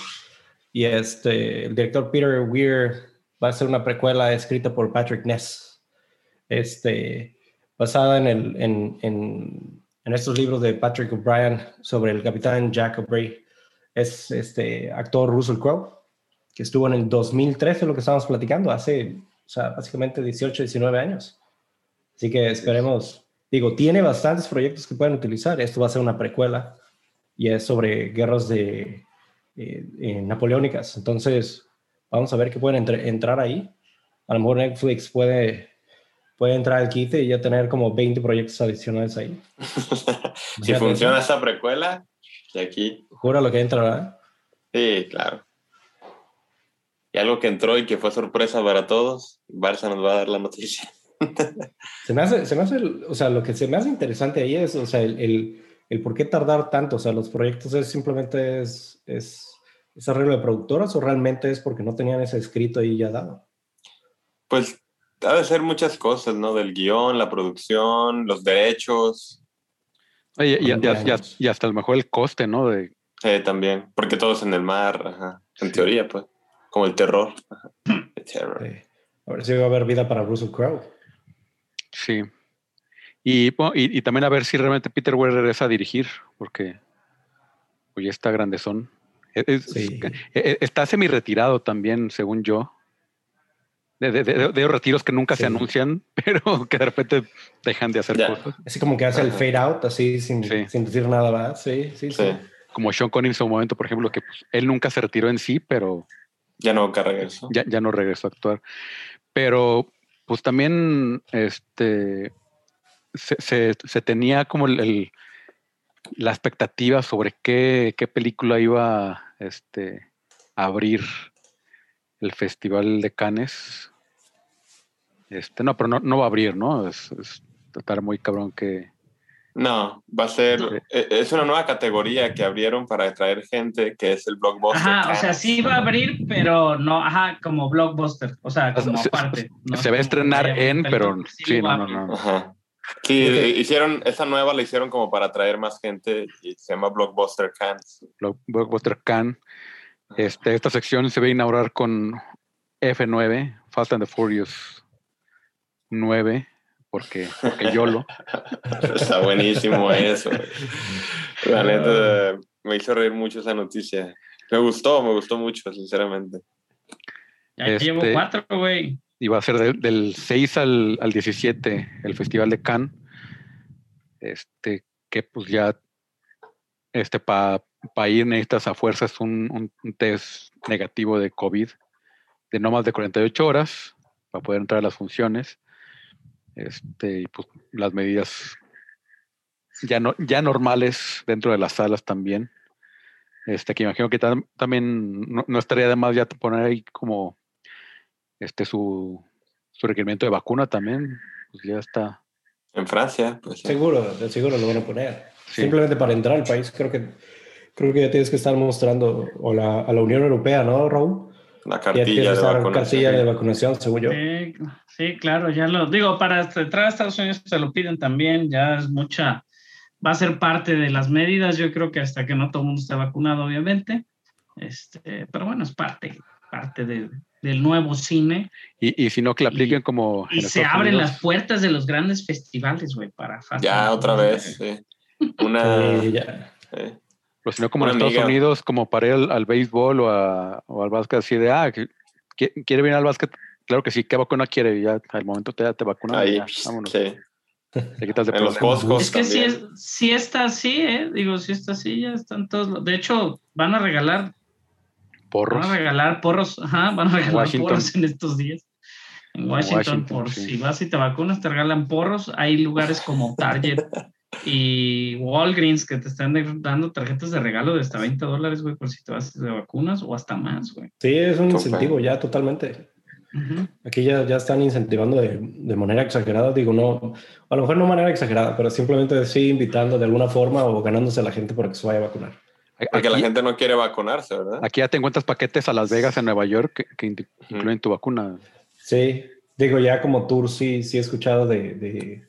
Y este, el director Peter Weir va a ser una precuela escrita por Patrick Ness, este, basada en, el, en, en, en estos libros de Patrick O'Brien sobre el capitán Jack O'Brien. Es este actor Russell Crowe, que estuvo en el 2013, lo que estábamos platicando, hace, o sea, básicamente 18, 19 años. Así que esperemos, digo, tiene bastantes proyectos que pueden utilizar. Esto va a ser una precuela y es sobre guerras de, eh, napoleónicas. Entonces, Vamos a ver qué pueden entrar ahí. A lo mejor Netflix puede, puede entrar al kit y ya tener como 20 proyectos adicionales ahí. [laughs] si funciona esa precuela, de aquí. Jura lo que entra, ¿verdad? Sí, claro. Y algo que entró y que fue sorpresa para todos, Barça nos va a dar la noticia. Se me hace, se me hace, o sea, lo que se me hace interesante ahí es, o sea, el, el, el por qué tardar tanto, o sea, los proyectos es simplemente es, es, es arreglo de productoras o realmente es porque no tenían ese escrito ahí ya dado. Pues ha de ser muchas cosas, ¿no? Del guion, la producción, los derechos, Oye, y, y- 20 y- y- años. y hasta a lo mejor el coste, ¿no? De, sí, también, porque todo es en el mar, ajá. En Sí. teoría, pues, como el terror. ajá. El terror. Sí. A ver si va a haber vida para Russell Crowe. sí. Y, bueno, y, y también a ver si realmente Peter Weir regresa a dirigir, porque pues ya está grandezón. Es- es- Sí. e- e- está semi retirado también, según yo. De, de- de- de retiros que nunca se anuncian, [laughs] pero que de repente dejan de hacer cosas. Así como que hace el fade out, así sin, Sí. sin decir nada más. Sí, sí, sí. Sí, Como Sean Connery en su momento, por ejemplo, que pues, él nunca se retiró en sí, pero ya no eso. ya, ya no regresó a actuar. Pero pues también este se, se- se tenía como el, el- la expectativa sobre qué, qué película iba este, a abrir el Festival de Cannes. Este, no, pero no, no va a abrir, ¿no? Es, es estar muy cabrón que. No, va a ser, Sí. e- es una nueva categoría que abrieron para atraer gente, que es el blockbuster. Ajá, o sea, sí va a abrir, pero no, ajá, como blockbuster, o sea, como Se- aparte. no se va a estrenar en, pero sí, no, no, no. Ajá. Sí, Ok. hicieron, esa nueva la hicieron como para atraer más gente y se llama Blockbuster. Block- Blockbuster Can. Este, esta sección se va a inaugurar con F9, Fast and the Furious 9, porque, porque YOLO. [laughs] Está buenísimo eso. La neta, me hizo reír mucho esa noticia. Me gustó, me gustó mucho, sinceramente. Ya Este- llevo cuatro, güey. Y va a ser del, del 6 al, al 17 el Festival de Cannes. Este, que pues ya, este, para ir necesitas a fuerzas un, un- un test negativo de COVID de no más de 48 horas para poder entrar a las funciones. Este, y pues las medidas ya, no, ya normales dentro de las salas también. Este, que imagino que tam- también no, no estaría de más ya poner ahí como este su, su requerimiento de vacuna también, pues ya está. En Francia, pues sí. Seguro, seguro lo van a poner. Sí. Simplemente para entrar al país, creo que creo que ya tienes que estar mostrando o la, a la Unión Europea, ¿no, Raúl? La cartilla de vacunación. cartilla de vacunación, según yo. Sí, sí, claro, ya lo digo, para entrar a Estados Unidos se lo piden también, ya es mucha, va a ser parte de las medidas, yo creo que hasta que no todo el mundo esté vacunado, obviamente, este, pero bueno, es parte, parte de- del nuevo cine Y, y si no, que la Y- apliquen como. y se Estados abren Unidos. las puertas de los grandes festivales, güey, para Fast Ya, otra vez, sí. Una, Sí, ya. sí. Pero si no, como en Estados amiga. Unidos, como para ir al, al béisbol o, a- o al básquet, así de, ah, ¿quiere venir al básquet? Claro que sí, ¿qué vacuna quiere? Y ya al momento te, te vacunan. ahí, ya, vámonos. sí. Te quitas de En los Es que sí, también. es, sí está así, ¿eh? Digo, sí está así, ya están todos. los- De hecho, van a regalar Porros. Van a regalar porros, ajá, van a regalar Washington. porros en estos días. En Washington, Washington, por sí. si vas y te vacunas, te regalan porros. Hay lugares como Target [laughs] y Walgreens que te están dando tarjetas de regalo de hasta 20 dólares, güey, por si te vas de vacunas o hasta más, güey. Sí, es un incentivo ya totalmente. Aquí ya, ya están incentivando de, de manera exagerada, digo, no, a lo mejor no de manera exagerada, pero simplemente sí invitando de alguna forma o ganándose a la gente para que se vaya a vacunar. Porque la gente no quiere vacunarse, ¿verdad? Aquí ya te encuentras paquetes a Las Vegas, en Nueva York, que, que in- incluyen tu vacuna. Sí, digo, ya como tour sí, sí he escuchado de, de-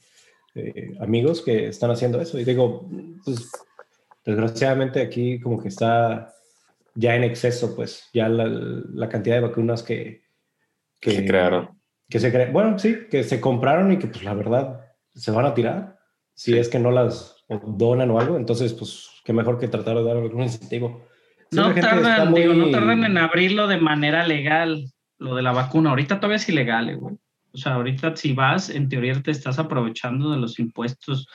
de amigos que están haciendo eso y digo, pues desgraciadamente aquí como que está ya en exceso, pues ya la, la cantidad de vacunas que, Que se crearon. que se cre- bueno, sí, que se compraron y que pues la verdad se van a tirar si Sí. es que no las donan o algo, entonces pues qué mejor que tratar de dar algún incentivo. Sí, No tardan, muy- digo, no tardan en abrirlo de manera legal, lo de la vacuna. Ahorita todavía es ilegal, eh, güey. O sea, ahorita si vas, en teoría te estás aprovechando de los impuestos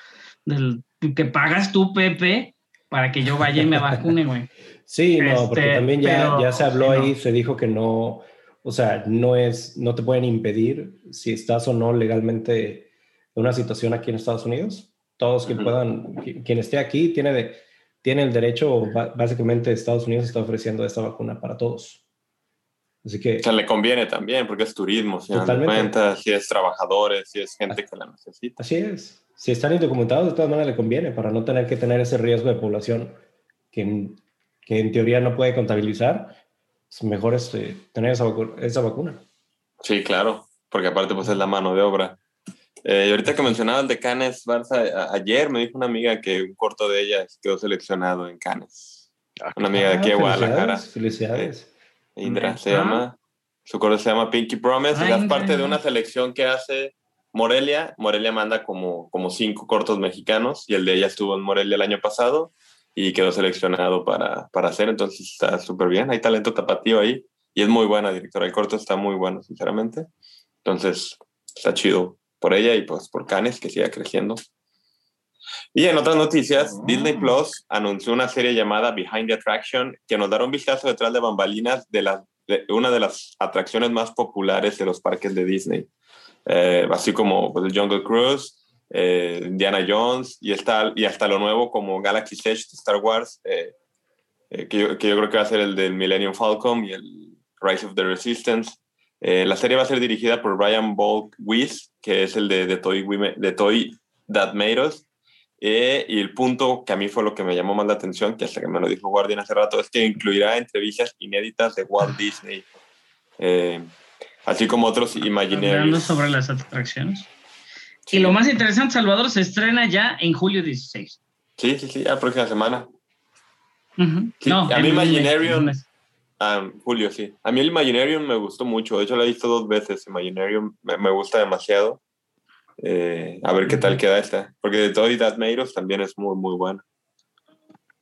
del, que pagas tú, Pepe, para que yo vaya y me vacune, güey. [laughs] Sí, no, porque Este, también ya, pero- ya se habló sí, no. ahí, se dijo que no, o sea, no es, no te pueden impedir si estás o no legalmente en una situación aquí en Estados Unidos. Todos quien Ujú. puedan, qui- quien esté aquí tiene de, tiene el derecho, básicamente Estados Unidos está ofreciendo esta vacuna para todos. Así que... O sea, le conviene también, porque es turismo, si cuenta, si es trabajadores, si es gente que la necesita. Así es. Si están indocumentados, de todas maneras le conviene para no tener que tener ese riesgo de población que, que en teoría no puede contabilizar. Es mejor este, tener esa, esa vacuna. Sí, claro, porque aparte pues es la mano de obra. Eh, y ahorita que mencionaba el de Canes, Barça, ayer me dijo una amiga que un corto de ella quedó seleccionado en Canes. Ah, una amiga de aquí de Guadalajara. Felicidades. Eh, Indra se llama. Su corto se llama Pinky Promise y es parte de una selección que hace Morelia. Morelia manda como, como cinco cortos mexicanos y el de ella estuvo en Morelia el año pasado y quedó seleccionado para, para hacer. Entonces está súper bien. Hay talento tapatío ahí y es muy buena directora. El corto está muy bueno, sinceramente. Entonces está chido por ella y pues por Canes, que siga creciendo. Y en otras noticias, Disney Plus anunció una serie llamada Behind the Attraction que nos dará un vistazo detrás de bambalinas de, la, una de las atracciones más populares de los parques de Disney. Eh, así como pues, el Jungle Cruise, eh, Indiana Jones y, está, y hasta lo nuevo como Galaxy Edge de Star Wars, eh, que yo, que, yo, creo que va a ser el del Millennium Falcon y el Rise of the Resistance. la serie va a ser dirigida por Brian Bolk Weiss, que es el de, de, Toy, de Toy That Made Us. Eh, y el punto que a mí fue lo que me llamó más la atención, que hasta que me lo dijo Guardian hace rato, es que incluirá entrevistas inéditas de Walt Disney, eh, así como otros Imaginarios. Sobre las atracciones. Y lo más interesante, Salvador, se estrena ya en julio 16. Sí, sí, sí, la próxima semana. no, a mí Imaginarium... Ah, Julio, sí. A mí el Imaginarium me gustó mucho. De hecho, lo he visto dos veces. Imaginarium me, me gusta demasiado. Eh, a ver qué tal queda esta. Porque de Toy That Meiros también es muy, muy buena.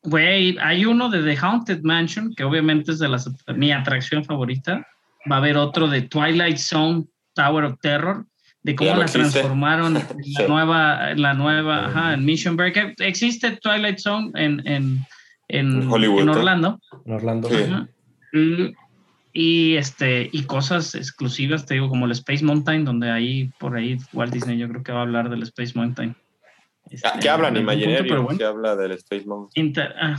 Güey, hay uno de The Haunted Mansion, que obviamente es de las, mi atracción favorita. Va a haber otro de Twilight Zone Tower of Terror, de cómo la transformaron [laughs] en la nueva, la nueva, ajá, en Mission Break. Existe Twilight Zone en, en, en, Hollywood, en Orlando. En Orlando. Y, este, y cosas exclusivas, te digo, como el Space Mountain, donde ahí, por ahí, Walt Disney yo creo que va a hablar del Space Mountain. Este, ¿Qué hablan? Imaginary, bueno. habla del Space Mountain. Ah,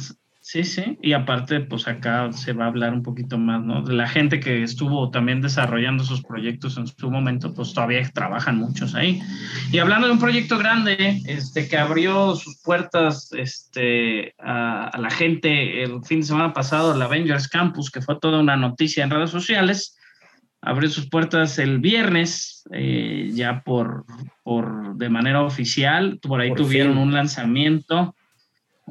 Sí, sí, y aparte, pues acá se va a hablar un poquito más, ¿no? De la gente que estuvo también desarrollando sus proyectos en su momento, pues todavía trabajan muchos ahí. Y hablando de un proyecto grande, este, que abrió sus puertas este, a, la gente el fin de semana pasado, el Avengers Campus, que fue toda una noticia en redes sociales, abrió sus puertas el viernes, eh, ya por, por de manera oficial, por ahí tuvieron un lanzamiento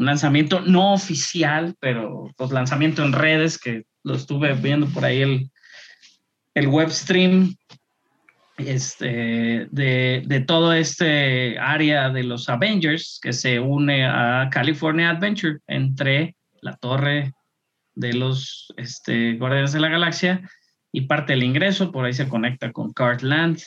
un lanzamiento no oficial, pero pues lanzamiento en redes, que lo estuve viendo por ahí el, el web stream este, de, de, todo este área de los Avengers que se une a California Adventure entre la torre de los este, Guardianes de la Galaxia y parte del ingreso, por ahí se conecta con Cartland,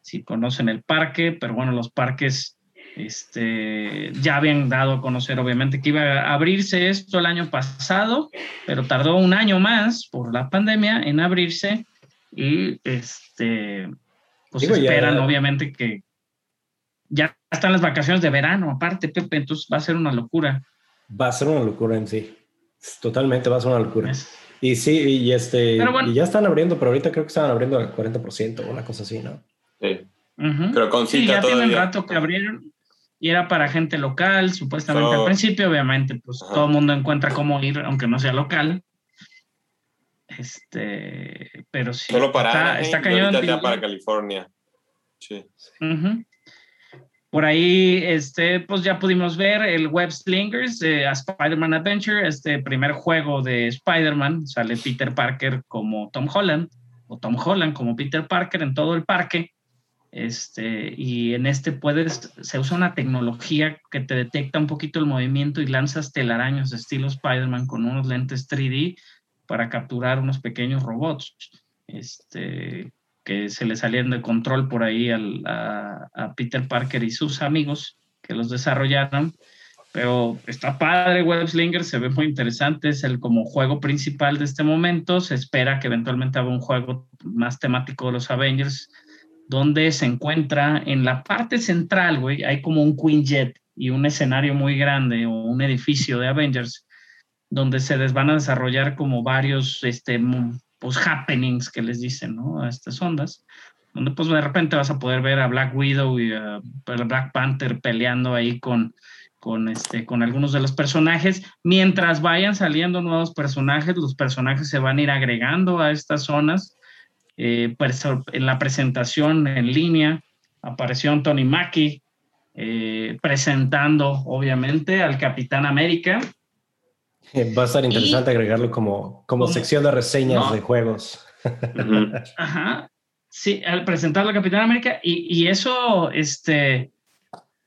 si conocen el parque, pero bueno, los parques este, ya habían dado a conocer, obviamente, que iba a abrirse esto el año pasado, pero tardó un año más por la pandemia en abrirse y este, pues esperan, obviamente, que ya están las vacaciones de verano, aparte, Pepe, entonces va a ser una locura. Va a ser una locura en sí. Totalmente va a ser una locura. Y sí, y este, y ya están abriendo, pero ahorita creo que están abriendo al 40% o una cosa así, ¿no? Sí. Pero con cita sí, ya tienen rato que abrieron y era para gente local, supuestamente al principio, obviamente, pues todo el mundo encuentra cómo ir, aunque no sea local. Este, pero sí. Solo para está, cañón. Ya para California. Sí. Por ahí, este, pues ya pudimos ver el Web Slingers de Spider-Man Adventure, este primer juego de Spider-Man. Sale Peter Parker como Tom Holland, o Tom Holland como Peter Parker en todo el parque. Este, y en este se usa una tecnología que te detecta un poquito el movimiento y lanzas telaraños de estilo Spider-Man con unos lentes 3D para capturar unos pequeños robots este, que se le salían de control por ahí a, Peter Parker y sus amigos que los desarrollaron. Pero está padre Web Slinger, se ve muy interesante, es el como juego principal de este momento. Se espera que eventualmente haga un juego más temático de los Avengers donde se encuentra en la parte central, güey, hay como un Queen Jet y un escenario muy grande o un edificio de Avengers donde se les van a desarrollar como varios este, pues, happenings que les dicen ¿no? a estas ondas, donde pues de repente vas a poder ver a Black Widow y a Black Panther peleando ahí con, con, este, con algunos de los personajes. Mientras vayan saliendo nuevos personajes, los personajes se van a ir agregando a estas zonas. Eh, en la presentación en línea apareció Anthony Mackie eh, presentando, obviamente, al Capitán América. Va a estar interesante agregarlo como, como, sección de reseñas de juegos. [laughs] Ajá. Sí, al presentar al Capitán América. Y, y eso este,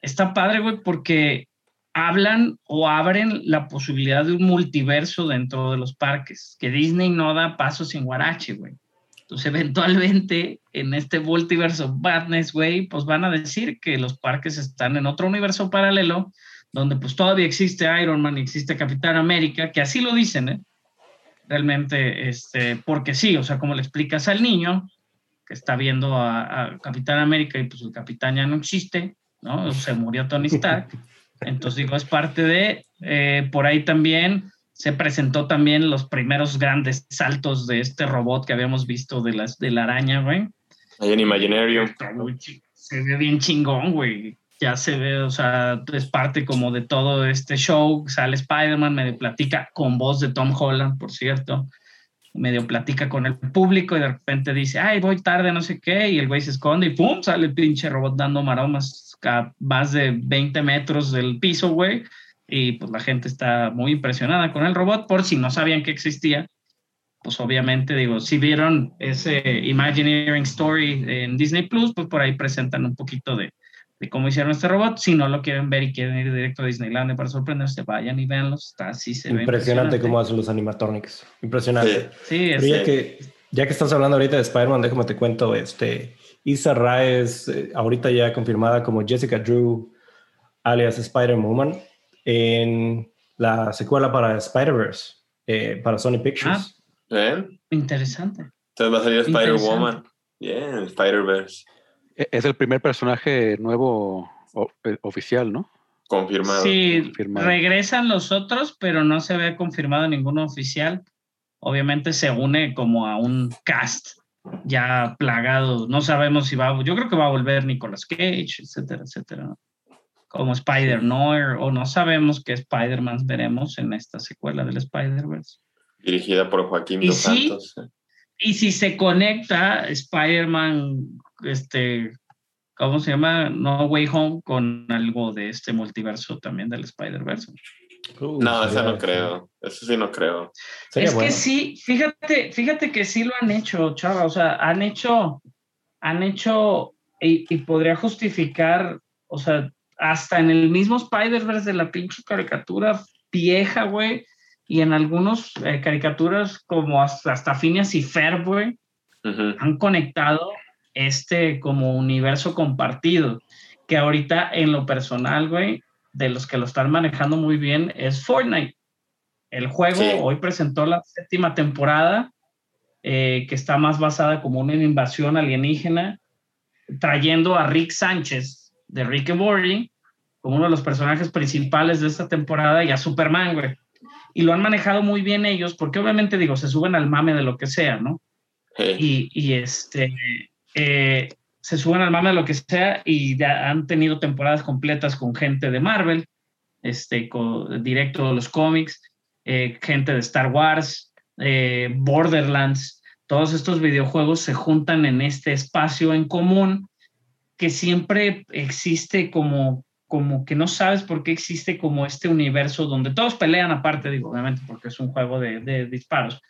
está padre, güey, porque hablan o abren la posibilidad de un multiverso dentro de los parques, que Disney no da paso sin guarache, güey. Entonces, eventualmente, en este multiverso Badness, güey, pues van a decir que los parques están en otro universo paralelo, donde pues todavía existe Iron Man y existe Capitán América, que así lo dicen, ¿eh? Realmente, este, porque sí, o sea, como le explicas al niño que está viendo a, a Capitán América y pues el capitán ya no existe, ¿no? Se murió Tony Stark. [laughs] Entonces digo, es parte de, eh, por ahí también se presentó también los primeros grandes saltos de este robot que habíamos visto de, las, de la araña, güey. Ahí en Imaginarium. Se ve bien chingón, güey. Ya se ve, o sea, es parte como de todo este show. Sale Spider-Man, medio platica con voz de Tom Holland, por cierto. Medio platica con el público y de repente dice, ay, voy tarde, no sé qué. Y el güey se esconde y pum, sale el pinche robot dando maromas a más de 20 metros del piso, güey. Y pues la gente está muy impresionada con el robot, por si no sabían que existía. Pues obviamente, digo, si vieron ese Imagineering Story en Disney Plus, pues por ahí presentan un poquito de, de cómo hicieron este robot. Si no lo quieren ver y quieren ir directo a Disneyland para sorprenderse, vayan y véanlos. Está así se impresionante, impresionante cómo hacen los animatronics. Impresionante. Sí, sí ya, que, ya que estás hablando ahorita de Spider-Man, déjame te cuento, este, Isa Raes, eh, ahorita ya confirmada como Jessica Drew, alias Spider-Woman, en la secuela para Spider-Verse, eh, para Sony Pictures. Ah, Interesante. Entonces va a salir Spider-Woman. Bien, Spider-Verse. E-, es el primer personaje nuevo eh, oficial, ¿no? Confirmado. Sí, regresan los otros, pero no se ve confirmado ninguno oficial. Obviamente se une como a un cast ya plagado. No sabemos si va, yo creo que va a volver Nicolas Cage, etcétera, etcétera. Como Spider-Noir, o no sabemos qué Spider-Man veremos en esta secuela del Spider-Verse. Dirigida por Joaquín Dos Santos. Y si se conecta Spider-Man, este, ¿cómo se llama? No Way Home con algo de este multiverso también del Spider-Verse. Uh, no, eso no creo. Eso sí no creo. es que sí, fíjate, fíjate que sí lo han hecho, chava. O sea, han hecho, han hecho, y, podría justificar, o sea, hasta en el mismo Spider-Verse de la pinche caricatura vieja, güey, y en algunos eh, caricaturas como hasta, hasta Phineas y Ferb, güey, han conectado este como universo compartido, que ahorita en lo personal, güey, de los que lo están manejando muy bien es Fortnite. El juego hoy presentó la séptima temporada, eh, que está más basada como una invasión alienígena, trayendo a Rick Sánchez de Rick and Morty como uno de los personajes principales de esta temporada y a Superman, güey. Y lo han manejado muy bien ellos, porque obviamente, digo, se suben al mame de lo que sea, ¿no? Y, y, este, eh, se suben al mame de lo que sea y ya han tenido temporadas completas con gente de Marvel, este, con, directo de los cómics, eh, gente de Star Wars, eh, Borderlands, todos estos videojuegos se juntan en este espacio en común que siempre existe como, como que no sabes por qué existe como este universo donde todos pelean aparte, digo, obviamente porque es un juego de, de disparos,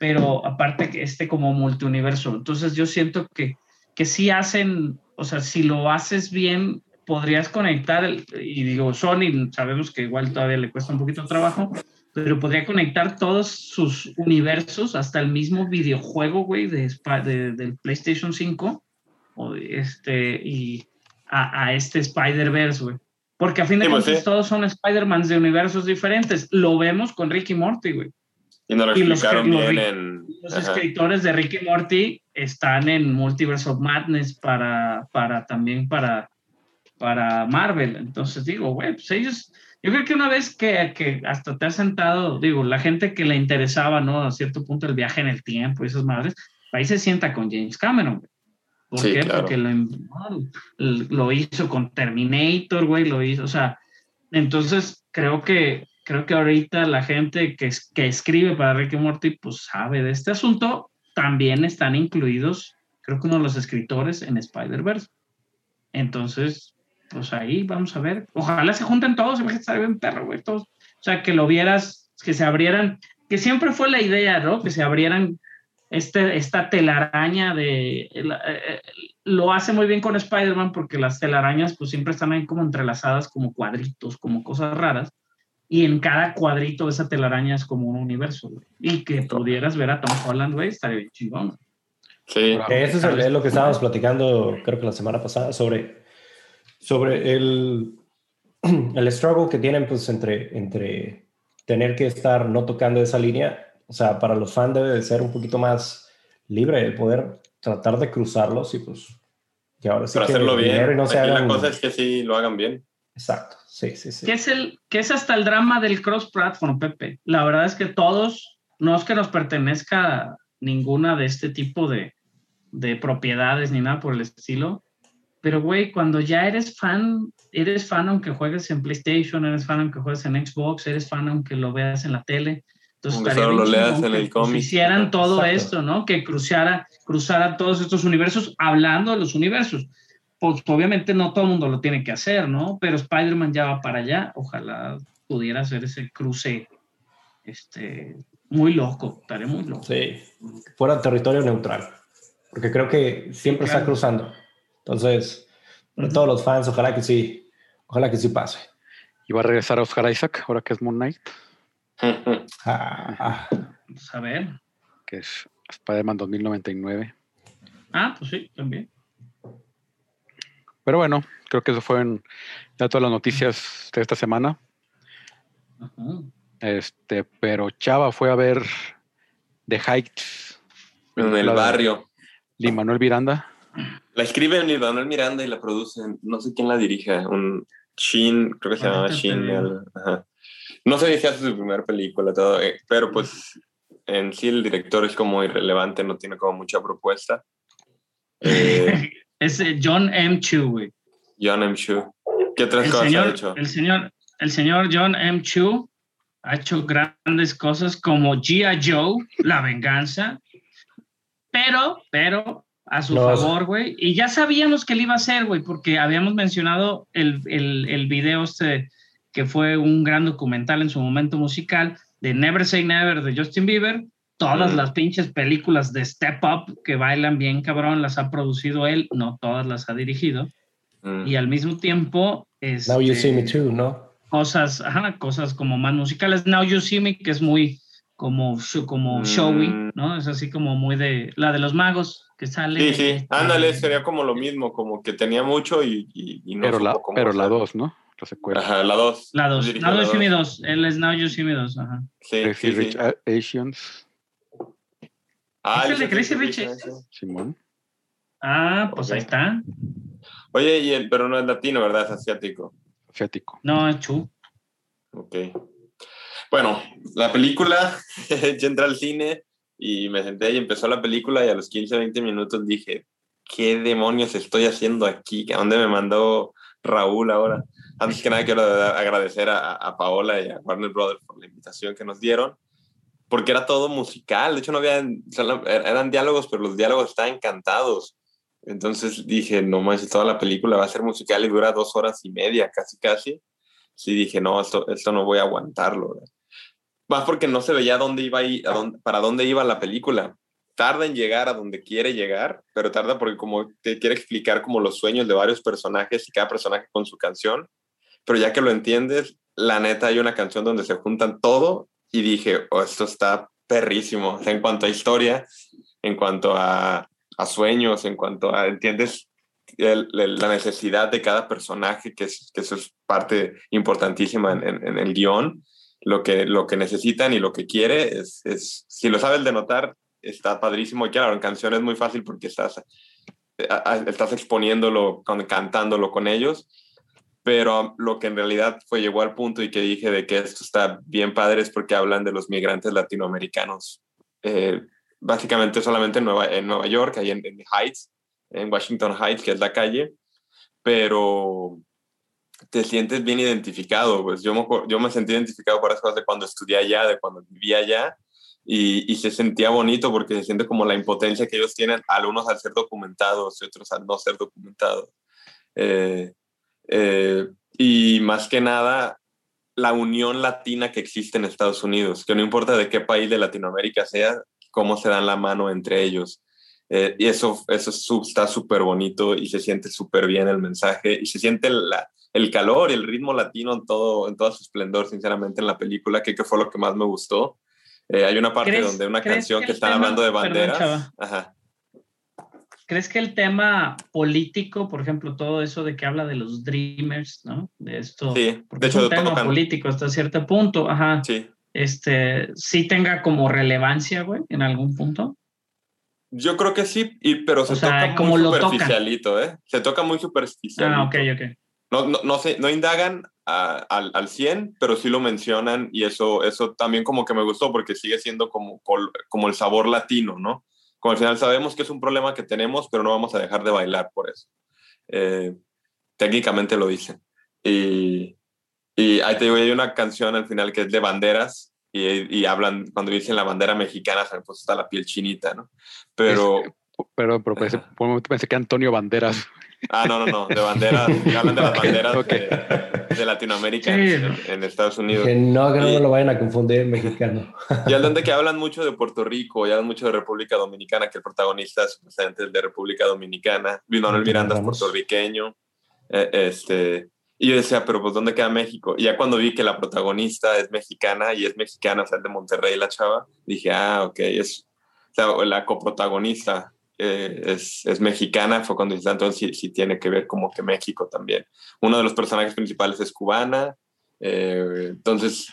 pero aparte que este como multiuniverso. Entonces yo siento que que sí hacen, o sea, si lo haces bien, podrías conectar, y digo, Sony, sabemos que igual todavía le cuesta un poquito trabajo, pero podría conectar todos sus universos hasta el mismo videojuego, güey, de, del PlayStation 5, o este, y a, este Spider-Verse, güey. Porque a fin de pues cuentas todos son Spider-Mans de universos diferentes. Lo vemos con Ricky Morty, güey. Y no lo explicaron bien en... Los escritores de Ricky Morty están en Multiverse of Madness para, para también para, para Marvel. Entonces digo, güey, pues ellos, yo creo que una vez que, que hasta te has sentado, digo, la gente que le interesaba, ¿no? A cierto punto el viaje en el tiempo y esas madres, ahí se sienta con James Cameron, güey. ¿Por Sí, qué? claro. Porque lo, lo hizo con Terminator, güey, lo hizo, o sea, entonces creo que creo que ahorita la gente que, es- que escribe para Rick y Morty, pues sabe de este asunto, también están incluidos, creo que uno de los escritores en Spider-Verse. Entonces, pues ahí vamos a ver. Ojalá se junten todos, imagínate, estaría bien perro, güey, todos. O sea, que lo vieras, que se abrieran, que siempre fue la idea, ¿no? Que se abrieran este, esta telaraña de... el- eh, eh, lo hace muy bien con Spider-Man porque las telarañas pues siempre están ahí como entrelazadas como cuadritos, como cosas raras. Y en cada cuadrito de esa telaraña es como un universo, güey. Y que pudieras ver a Tom Holland, güey, estaría bien chingón. Sí, eso es, el- es lo que estábamos platicando, creo que la semana pasada, sobre, sobre el, [clears throat] el struggle que tienen pues, entre, entre tener que estar no tocando esa línea. O sea, para los fans debe de ser un poquito más libre de poder tratar de cruzarlos y pues que ahora sí para que hacerlo el bien. y no se hagan... La cosa es que sí lo hagan bien. Exacto, sí, sí, sí. ¿Qué es, el, ¿Qué es hasta el drama del cross-platform, Pepe? La verdad es que todos, no es que nos pertenezca ninguna de este tipo de, de propiedades ni nada por el estilo, pero güey, cuando ya eres fan, eres fan aunque juegues en PlayStation, eres fan aunque juegues en Xbox, eres fan aunque lo veas en la tele. Entonces, solo lo leas en que, el cómic. hicieran todo Exacto. esto, ¿no? Que cruzara, cruzara todos estos universos hablando de los universos pues obviamente no todo el mundo lo tiene que hacer, ¿no? Pero Spider-Man ya va para allá. Ojalá pudiera hacer ese cruce este, muy loco, estaría muy loco. Sí, fuera territorio neutral, porque creo que siempre está claro. cruzando. Entonces, para todos los fans, ojalá que sí, ojalá que sí pase. Y va a regresar Oscar Isaac, ahora que es Moon Knight, [laughs] Ah, ah. Vamos a ver. que es Spider-Man 2099. Ah, pues sí, también. Pero bueno, creo que eso fueron ya todas las noticias de esta semana. Ajá. Este, pero Chava fue a ver The Heights. en el barrio. Lin Manuel Miranda. La escribe Lin Manuel Miranda y la producen. No sé quién la dirige. Un Shin, creo que se llamaba Ahorita te Shin. ajá. No sé si hace su primera película, todo, eh, pero pues en sí el director es como irrelevante, no tiene como mucha propuesta. [laughs] Eh, Es eh, John M. Chu, güey. John M. Chu. ¿Qué otras El cosas ha señor, hecho? el, señor, el señor John M. Chu ha hecho grandes cosas como G.I. Joe, La Venganza, pero, pero, a su No, favor, güey. Y ya sabíamos que él iba a hacer, güey, porque habíamos mencionado el, el, el video este, que fue un gran documental en su momento musical, de Never Say Never de Justin Bieber. Todas Mm. las pinches películas de Step Up que bailan bien cabrón las ha producido él, no todas las ha dirigido Mm. y al mismo tiempo Now you este, see me too, ¿no? cosas, ajá, cosas como más musicales. Now You See Me, que es muy como, como Mm. showy, ¿no? Es así como muy de la de los magos que sale. Sí, sí, este, ándale, sería como lo mismo, como que tenía mucho y, y, y no pero la, pero la. 2, ¿no? La secuela. Ajá, la 2. La 2. Now You See Me 2. Él es Now Me 2. Ajá. Sí, Crazy sí, sí. Rich A- Asians, Ah, ¿Es el de Crazy Rich Asians. Simón. Ah, pues Ok. ahí está. Oye, y el, pero no es latino, ¿verdad? Es asiático. Asiático. No, es Chu. Ok. Bueno, la película, [laughs] yo entré al cine y me senté y empezó la película y a los 15, 20 minutos dije, ¿qué demonios estoy haciendo aquí? ¿A dónde me mandó Raúl ahora? Antes que nada quiero agradecer a, a Paola y a Warner Brothers por la invitación que nos dieron, porque era todo musical, de hecho no había, solo- eran diálogos, pero los diálogos estaban encantados. Entonces dije, no manches, toda la película va a ser musical y dura dos horas y media, casi, casi sí dije, no, esto, esto no voy a aguantarlo. ¿verdad? Más porque no se veía dónde iba a ir, a dónde- para dónde iba la película. Tarda en llegar a donde quiere llegar, pero tarda porque como te quiere explicar como los sueños de varios personajes y cada personaje con su canción. Pero ya que lo entiendes, la neta hay una canción donde se juntan todo y dije, oh, esto está perrísimo. O sea, en cuanto a historia, en cuanto a, a sueños, en cuanto a, ¿entiendes? el- el- la necesidad de cada personaje, que, es, que eso es parte importantísima en, en- en el guion, lo que, lo que necesitan y lo que quiere, es, es- si lo sabes denotar, está padrísimo. Y claro, en canción es muy fácil porque estás, a- estás exponiéndolo, con- cantándolo con ellos, pero lo que en realidad fue llegó al punto y que dije de que esto está bien padre es porque hablan de los migrantes latinoamericanos. Eh, básicamente solamente en Nueva, en Nueva York, ahí en, en Heights, en Washington Heights, que es la calle, pero te sientes bien identificado. Pues yo me, yo me sentí identificado por las cosas de cuando estudié allá, de cuando vivía allá, y, se sentía bonito porque se siente como la impotencia que ellos tienen, algunos al ser documentados y otros al no ser documentados. Eh, eh, y más que nada, la unión latina que existe en Estados Unidos, que no importa de qué país de Latinoamérica sea, cómo se dan la mano entre ellos. Eh, y eso, eso está súper bonito y se siente súper bien el mensaje y se siente la, el calor y el ritmo latino en todo, en todo su esplendor, sinceramente, en la película, que, que fue lo que más me gustó. Eh, hay una parte donde una canción que, que están hablando de banderas. Perdón, Ajá. ¿Crees que el tema político, por ejemplo, todo eso de que habla de los dreamers, ¿no? De esto. Sí, de hecho, es un tema político hasta cierto punto, ajá. Sí. Este, sí tenga como relevancia, güey, en algún punto. Yo creo que sí, y, pero se o sea, toca como muy superficialito, ¿eh? Se toca muy superficialito. Ah, ok, ok. No, no, no, se, no indagan a, al, al 100, pero sí lo mencionan y eso, eso también como que me gustó porque sigue siendo como, como el sabor latino, ¿no? como al final sabemos que es un problema que tenemos, pero no vamos a dejar de bailar por eso. Eh, técnicamente lo dicen. Y, y ahí te digo, hay una canción al final que es de banderas y, y hablan, cuando dicen la bandera mexicana, se me puso hasta la piel chinita, ¿no? Pero... Es, pero, pero pensé, momento pensé que Antonio Banderas. Ah, no, no, no, de banderas, [laughs] hablan de las banderas okay. De, de, Latinoamérica sí, en, en, Estados Unidos. Que no, que no y, lo vayan a confundir mexicano. Y hablan de que hablan mucho de Puerto Rico, y hablan mucho de República Dominicana, que el protagonista es presidente de República Dominicana, Manuel Miranda es puertorriqueño, eh, este, y yo decía, pero pues ¿dónde queda México? Y ya cuando vi que la protagonista es mexicana, y es mexicana, o sea, de Monterrey la chava, dije, ah, ok, es o sea, la coprotagonista eh, es, es, mexicana, fue cuando dice, entonces sí, sí, tiene que ver como que México también. Uno de los personajes principales es cubana, eh, entonces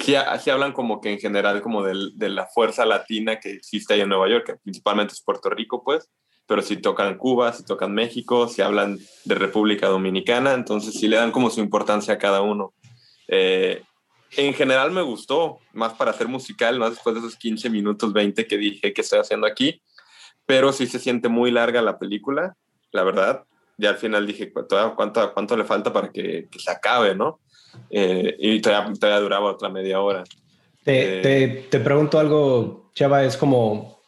sí, sí, hablan como que en general como de, de, la fuerza latina que existe ahí en Nueva York, que principalmente es Puerto Rico, pues, pero si tocan Cuba, si tocan México, si hablan de República Dominicana, entonces sí le dan como su importancia a cada uno. Eh, en general me gustó, más para hacer musical, más después de esos 15 minutos, 20 que dije que estoy haciendo aquí pero sí se siente muy larga la película, la verdad. Ya al final dije, ¿cuánto, cuánto, cuánto le falta para que, que se acabe, no? Eh, y todavía, todavía, duraba otra media hora. Te, eh, te, te, pregunto algo, Chava, es como,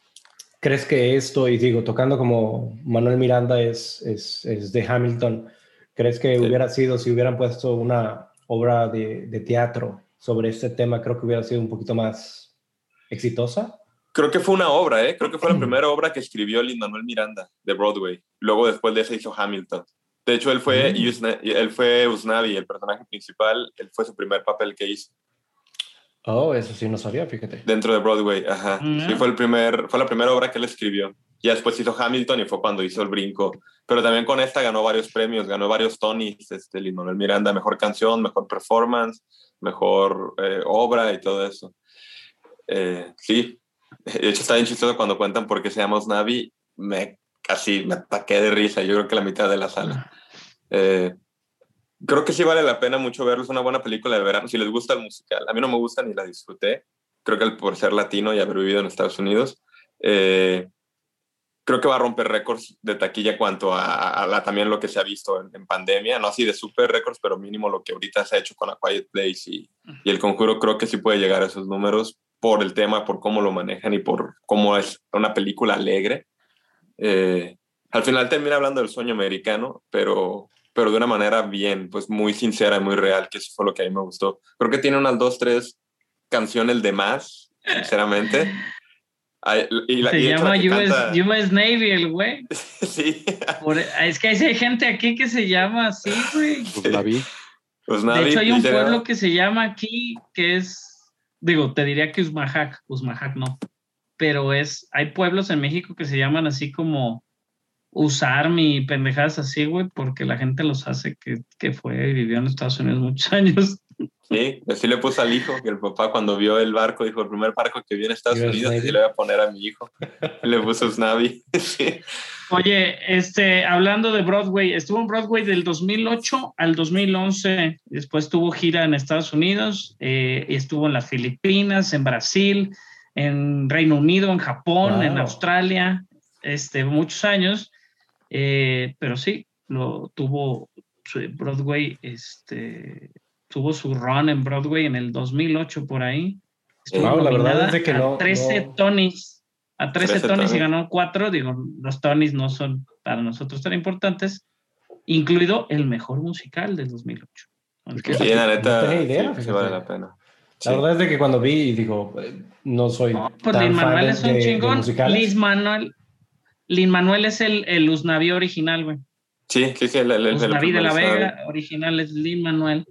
¿crees que esto, y digo, tocando como Manuel Miranda es, es, es de Hamilton, ¿crees que sí. hubiera sido, si hubieran puesto una obra de, de teatro sobre este tema, creo que hubiera sido un poquito más exitosa? Creo que fue una obra, ¿eh? Creo que fue la [clears throat] primera obra que escribió Lin Manuel Miranda de Broadway. Luego, después de eso, hizo Hamilton. De hecho, él fue, mm. Él fue Usnavi, el personaje principal. Él fue su primer papel que hizo. Oh, eso sí no sabía, fíjate. Dentro de Broadway, ajá. Mm. Sí, fue, el primer, fue la primera obra que él escribió. Y después hizo Hamilton y fue cuando hizo el brinco. Pero también con esta ganó varios premios, ganó varios Tonys, este, Lin Manuel Miranda, mejor canción, mejor performance, mejor eh, obra y todo eso. Eh, sí, de hecho, está bien chistoso cuando cuentan por qué se llama Navi. Me casi me ataqué de risa. Yo creo que la mitad de la sala. Eh, creo que sí vale la pena mucho verlo. Es una buena película de verano. Si les gusta el musical, a mí no me gusta ni la disfruté. Creo que por ser latino y haber vivido en Estados Unidos, eh, creo que va a romper récords de taquilla cuanto a, a, a, también lo que se ha visto en, en, pandemia. No así de super récords, pero mínimo lo que ahorita se ha hecho con A Quiet Place y, y El Conjuro. Creo que sí puede llegar a esos números por el tema, por cómo lo manejan y por cómo es una película alegre. Eh, al final termina hablando del sueño americano, pero, pero de una manera bien, pues muy sincera y muy real, que eso fue lo que a mí me gustó. Creo que tiene unas dos, tres canciones de más, sinceramente. [laughs] Y la, Se y llama US, canta... US, Navy, el güey. [laughs] sí. Por, es que hay gente aquí que se llama así, güey. Pues la vi. Pues de hecho, hay un pueblo que se llama aquí que es digo, te diría que Usmajac, Usmajac no, pero es, hay pueblos en México que se llaman así como usar mi pendejadas así, güey, porque la gente los hace que, que fue y vivió en Estados Unidos [laughs] muchos años. Sí, así le puso al hijo, que el papá cuando vio el barco dijo, el primer barco que vio en Estados US Unidos, y le voy a poner a mi hijo. Y le puso Snavi. [laughs] Sí. Oye, este, hablando de Broadway, estuvo en Broadway del 2008 al 2011, después tuvo gira en Estados Unidos, eh, estuvo en las Filipinas, en Brasil, en Reino Unido, en Japón, Wow. en Australia, este, muchos años, eh, pero sí, lo tuvo Broadway, este, tuvo su run en Broadway en el 2008 por ahí. Estuvo Wow, la verdad nominada es de que a no- 13 no- Tonys, a 13, 13 Tonys y ganó 4. Digo, los Tonys no son para nosotros tan importantes, incluido el mejor musical del 2008. que- Sí, la neta, No tenía idea, sí, sí vale la pena. Sí. La verdad es de que cuando vi y digo, eh, no soy No, pues tan Lin Manuel es un chingón. Lin Manuel, Lin Manuel es el, el Usnavi original, güey. Sí, sí, sí. El, el, el- Usnavi de la Vega original es Lin Manuel.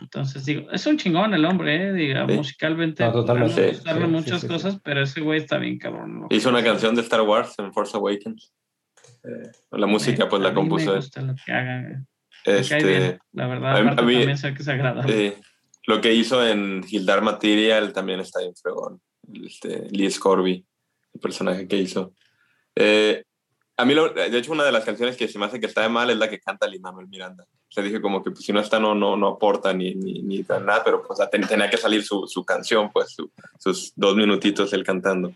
Entonces digo, es un chingón el hombre, eh, diga, Sí. musicalmente. No, totalmente. Sí, sí, muchas sí, sí, cosas, pero ese güey está bien cabrón. ¿no? Hizo una canción de Star Wars en Force Awakens. Eh, la música, pues A la mí me compuso él. gusta lo que haga, güey. Me cae bien, Este, la verdad, a mí- a mí- también sé que es agradable. eh, lo que hizo en Gildar Material también está bien fregón. Este, Lee Scorby, el personaje que hizo. Eh, a mí, lo- de hecho, una de las canciones que se me hace que está de mal es la que canta Lin Manuel Miranda. Se dije como que pues, si no está, no, no, no aporta ni, ni, ni da nada, pero pues ten- tenía que salir su, su canción, pues su- sus dos minutitos él cantando.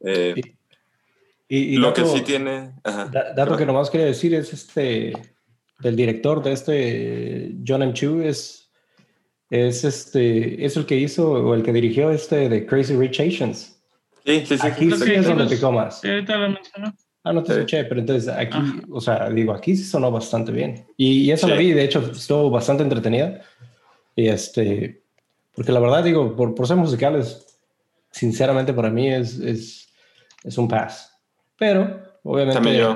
Eh, Y, y lo dato, que sí tiene... ajá. da- dato que nomás quería decir es este, del director de este, John M. Chu, es, es, este, es el que hizo o el que dirigió este de Crazy Rich Asians. Sí, sí, sí. Aquí Creo sí que es sí donde picó más. Sí, ahorita lo mencionó. Ah, no te Sí. escuché, pero entonces aquí, Ajá. o sea, digo, aquí sí sonó bastante bien. Y, y eso Sí. la vi, de hecho, estuvo bastante entretenida. Y este, porque la verdad, digo, por, por ser musicales, sinceramente para mí es, es, es un pass. Pero, obviamente. También yo.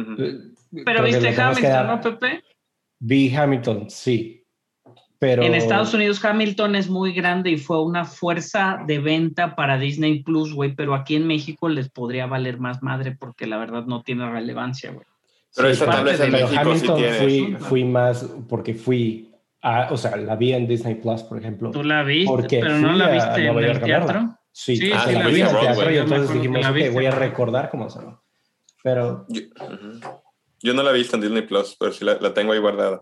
Ujú. eh, Pero creo que viste Hamilton, dar- ¿no, Pepe? Vi Hamilton, sí. Pero. En Estados Unidos Hamilton es muy grande y fue una fuerza de venta para Disney Plus, güey, pero aquí en México les podría valer más madre porque la verdad no tiene relevancia, güey. Pero Sí, esa tal vez en México sí Hamilton tiene. fui, fui más porque fui. A, o sea, la vi en Disney Plus, por ejemplo. Tú la viste, Porque pero no la a viste en el teatro. Sí, Sí, sea, sí, la la vi en el teatro y entonces que dijimos, la ok, viste. voy a recordar cómo sonó. Pero Yo, ujú. Yo no la he visto en Disney Plus, pero sí la, la tengo ahí guardada.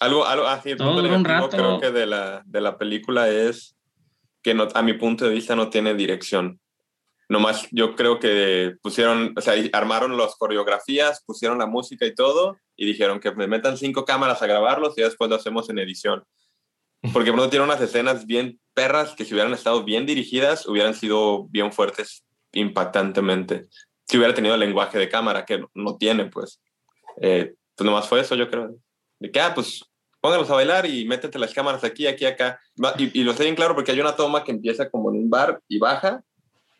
Algo, algo ah, sí, el Todo dura un rato. creo que de la, de la película es que no, a mi punto de vista no tiene dirección. Nomás yo creo que pusieron, o sea, armaron las coreografías, pusieron la música y todo, y dijeron que me metan cinco cámaras a grabarlos y después lo hacemos en edición. Porque pronto tiene unas escenas bien perras que si hubieran estado bien dirigidas, hubieran sido bien fuertes impactantemente. Si hubiera tenido el lenguaje de cámara, que no, no tiene, pues. Eh, pues nomás fue eso, yo creo. De que, ah, pues póngalos a bailar y métete las cámaras aquí, aquí, acá. Y, y lo sé bien claro porque hay una toma que empieza como en un bar y baja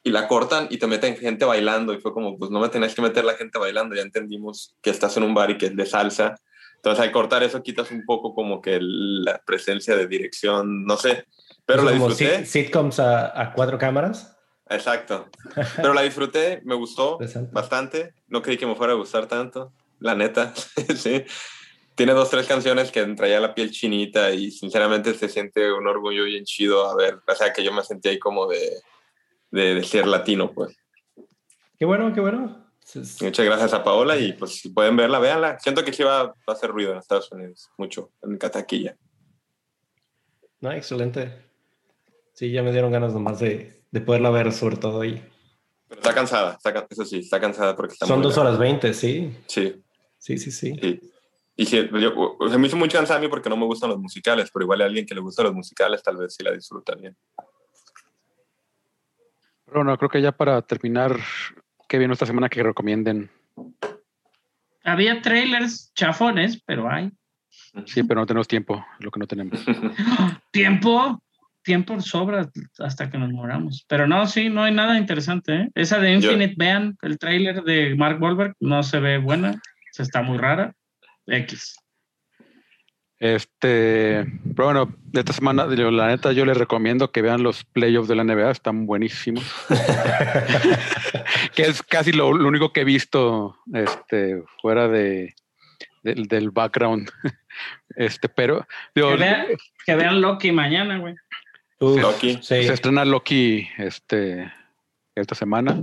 y la cortan y te meten gente bailando. Y fue como, pues no me tenés que meter la gente bailando, ya entendimos que estás en un bar y que es de salsa. Entonces al cortar eso quitas un poco como que la presencia de dirección, no sé. Pero la disfruté. sit- sitcoms a, a cuatro cámaras. Exacto. Pero la disfruté, me gustó [laughs] bastante. No creí que me fuera a gustar tanto, la neta. [laughs] sí. Tiene dos, tres canciones que traía la piel chinita y sinceramente se siente un orgullo bien chido a ver. O sea, que yo me sentí ahí como de, de, de ser latino, pues. Qué bueno, qué bueno. Muchas gracias a Paola y pues si pueden verla, véanla. Siento que sí va, va a hacer ruido en Estados Unidos, mucho, en Cataquilla. No, excelente. Sí, ya me dieron ganas nomás de, de poderla ver, sobre todo ahí. Pero está cansada, está eso sí, está cansada porque está Son dos horas veinte, sí. Sí, Sí, sí, sí. Sí. Y sí, yo, se me hizo muy cansada a mí porque no me gustan los musicales, pero igual a alguien que le gustan los musicales tal vez sí la disfruta bien. Pero bueno, creo que ya para terminar, ¿qué viene esta semana que recomienden? Había trailers chafones, pero hay. Sí, pero no tenemos tiempo, lo que no tenemos. [laughs] Tiempo, tiempo sobra hasta que nos moramos. Pero no, sí, no hay nada interesante. ¿eh? Esa de Yo- Infinite, vean el trailer de Mark Wahlberg, no se ve buena, se está muy rara. X. Este, pero bueno, de esta semana, yo, la neta, yo les recomiendo que vean los playoffs de la NBA, están buenísimos. [laughs] que es casi lo, lo único que he visto este, fuera de, del, del background. Este, pero digo, Que vean, que vean Loki mañana, güey. Uf, Loki. sí. se estrena Loki este, esta semana,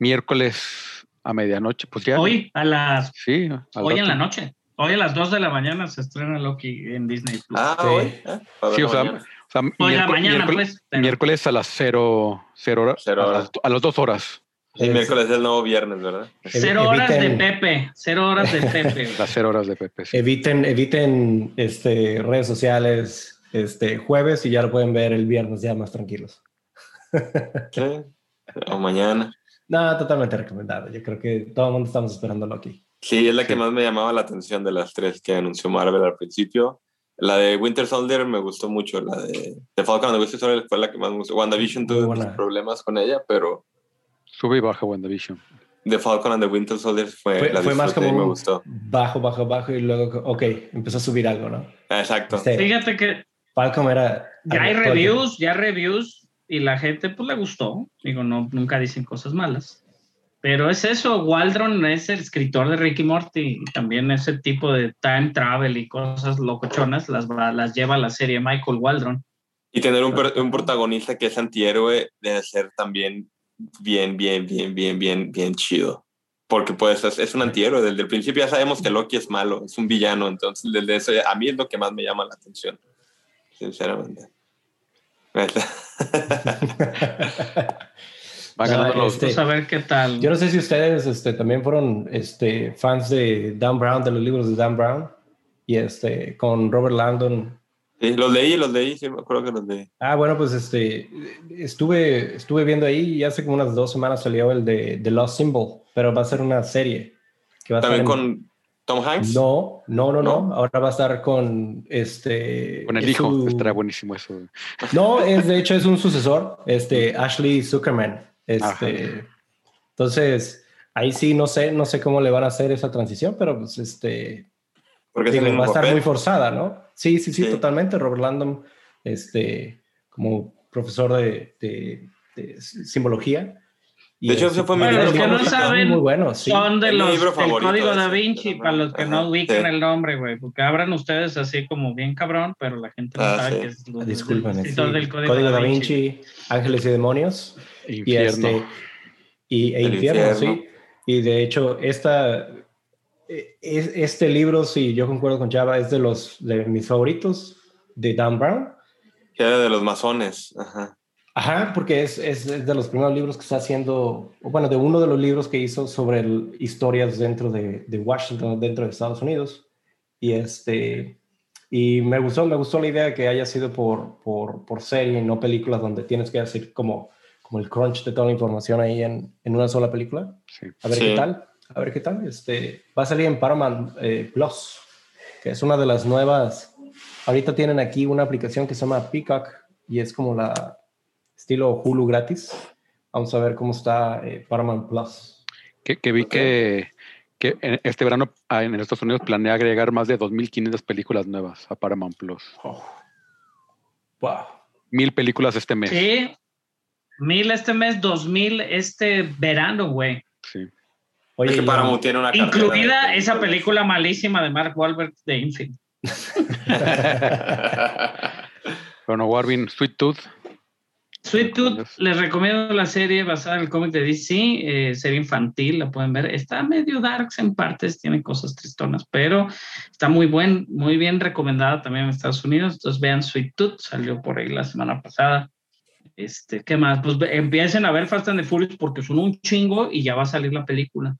miércoles a medianoche, pues ya. Hoy a las Sí, hoy en la noche. Hoy a las 2 de la mañana se estrena Loki en Disney Plus. Ah, Sí. hoy. para Sí, o sea, mañana. o sea, Hoy a la miércoles, mañana, miércoles- pues. pero- miércoles a las cero, cero horas. Cero a, horas. las, a las dos horas. Sí, miércoles es el nuevo viernes, ¿verdad? Cero horas de Pepe. Cero horas de Pepe. [laughs] Las cero horas de Pepe. sí. Eviten, eviten este, redes sociales este, jueves y ya lo pueden ver el viernes ya más tranquilos. Sí. O mañana. No, totalmente recomendado. Yo creo que todo el mundo estamos esperando Loki. Sí, es la que más me llamaba la atención de las tres que anunció Marvel al principio. La de Winter Soldier me gustó mucho. La de, de Falcon and the Winter Soldier fue la que más me gustó. WandaVision tuve muchos problemas con ella, pero Sube y baja WandaVision. The Falcon and the Winter Soldier fue, Fue, la fue más como y me gustó. bajo, bajo, bajo y luego, ok, empezó a subir algo, ¿no? Exacto. Este, Fíjate que Falcon era... ya hay reviews, ya hay reviews y la gente pues le gustó. Digo, no, nunca dicen cosas malas. Pero es eso, Waldron es el escritor de Ricky Morty y también ese tipo de time travel y cosas locochonas las, las lleva la serie Michael Waldron. Y tener un, per- un protagonista que es antihéroe debe ser también bien, bien, bien, bien, bien, bien chido. Porque pues es, es un antihéroe. Desde el principio ya sabemos que Loki es malo, es un villano. Entonces, desde eso a mí es lo que más me llama la atención. Sinceramente. [laughs] [laughs] Va Ah, ganando los este- a ver qué tal. Yo no sé si ustedes este, también fueron este, fans de Dan Brown, de los libros de Dan Brown, y este, con Robert Langdon. Sí, los leí, los leí, sí, me acuerdo que los leí. Ah, bueno, pues este, estuve, estuve viendo ahí y hace como unas dos semanas salió el de The Lost Symbol, pero va a ser una serie. Que va a También estar en- con Tom Hanks. No, no, no, no, ¿No? Ahora va a estar con este. Con el es hijo. su- Estará buenísimo eso. No, es de hecho es un sucesor, este Ashley Zuckerman. Este, entonces ahí sí no sé, no sé cómo le van a hacer esa transición, pero pues este porque digo, el va a estar papel. muy forzada, ¿no? Sí, sí, sí, Sí. totalmente. Robert Landon, este, como profesor de, de- de simbología. Y De hecho, este, ese fue mi libro los que no favorito. saben, muy bueno, sí. Son de mi los libro del código ese, da Vinci, Ajá, para los que no ajá, ubican sí. el nombre, güey, porque abran ustedes así como bien cabrón, pero la gente no Ah, sabe sí. que es lo- Disculpen, el sí. escritor del código, Código da da Vinci. Vinci, Ángeles y Demonios. Y Infierno. este y, e infierno, infierno. sí y de hecho esta eh, es- este libro sí yo concuerdo con Java es de los de mis favoritos de Dan Brown Que era de los masones. Ajá. ajá porque es, es, es de los primeros libros que está haciendo bueno de uno de los libros que hizo sobre el- historias dentro de, de Washington dentro de Estados Unidos y este y me gustó me gustó la idea de que haya sido por, por, por serie y no películas donde tienes que hacer como como el crunch de toda la información ahí en, en una sola película Sí. a ver Sí. qué tal. A ver qué tal. Este, va a salir en Paramount eh, Plus, que es una de las nuevas. Ahorita tienen aquí una aplicación que se llama Peacock y es como la estilo Hulu gratis. Vamos a ver cómo está eh, Paramount Plus. Que, que vi Ok. que, que en este verano ah, en Estados Unidos planea agregar más de 2.500 películas nuevas a Paramount Plus. Wow. Mil películas este mes. Sí, mil este mes, dos mil este verano, güey. Sí. Oye, es que Paramount tiene una Incluida de- esa película malísima de Mark Wahlberg de Infinite. [laughs] Bueno, Warvin, Sweet Tooth. Sweet Tooth, les recomiendo la serie basada en el cómic de DC, eh, serie infantil, la pueden ver. Está medio darks en partes, tiene cosas tristonas, pero está muy buen, muy bien recomendada también en Estados Unidos. Entonces vean Sweet Tooth, salió por ahí la semana pasada. Este, ¿qué más? Pues empiecen a ver Fast and the Furious porque son un chingo y ya va a salir la película.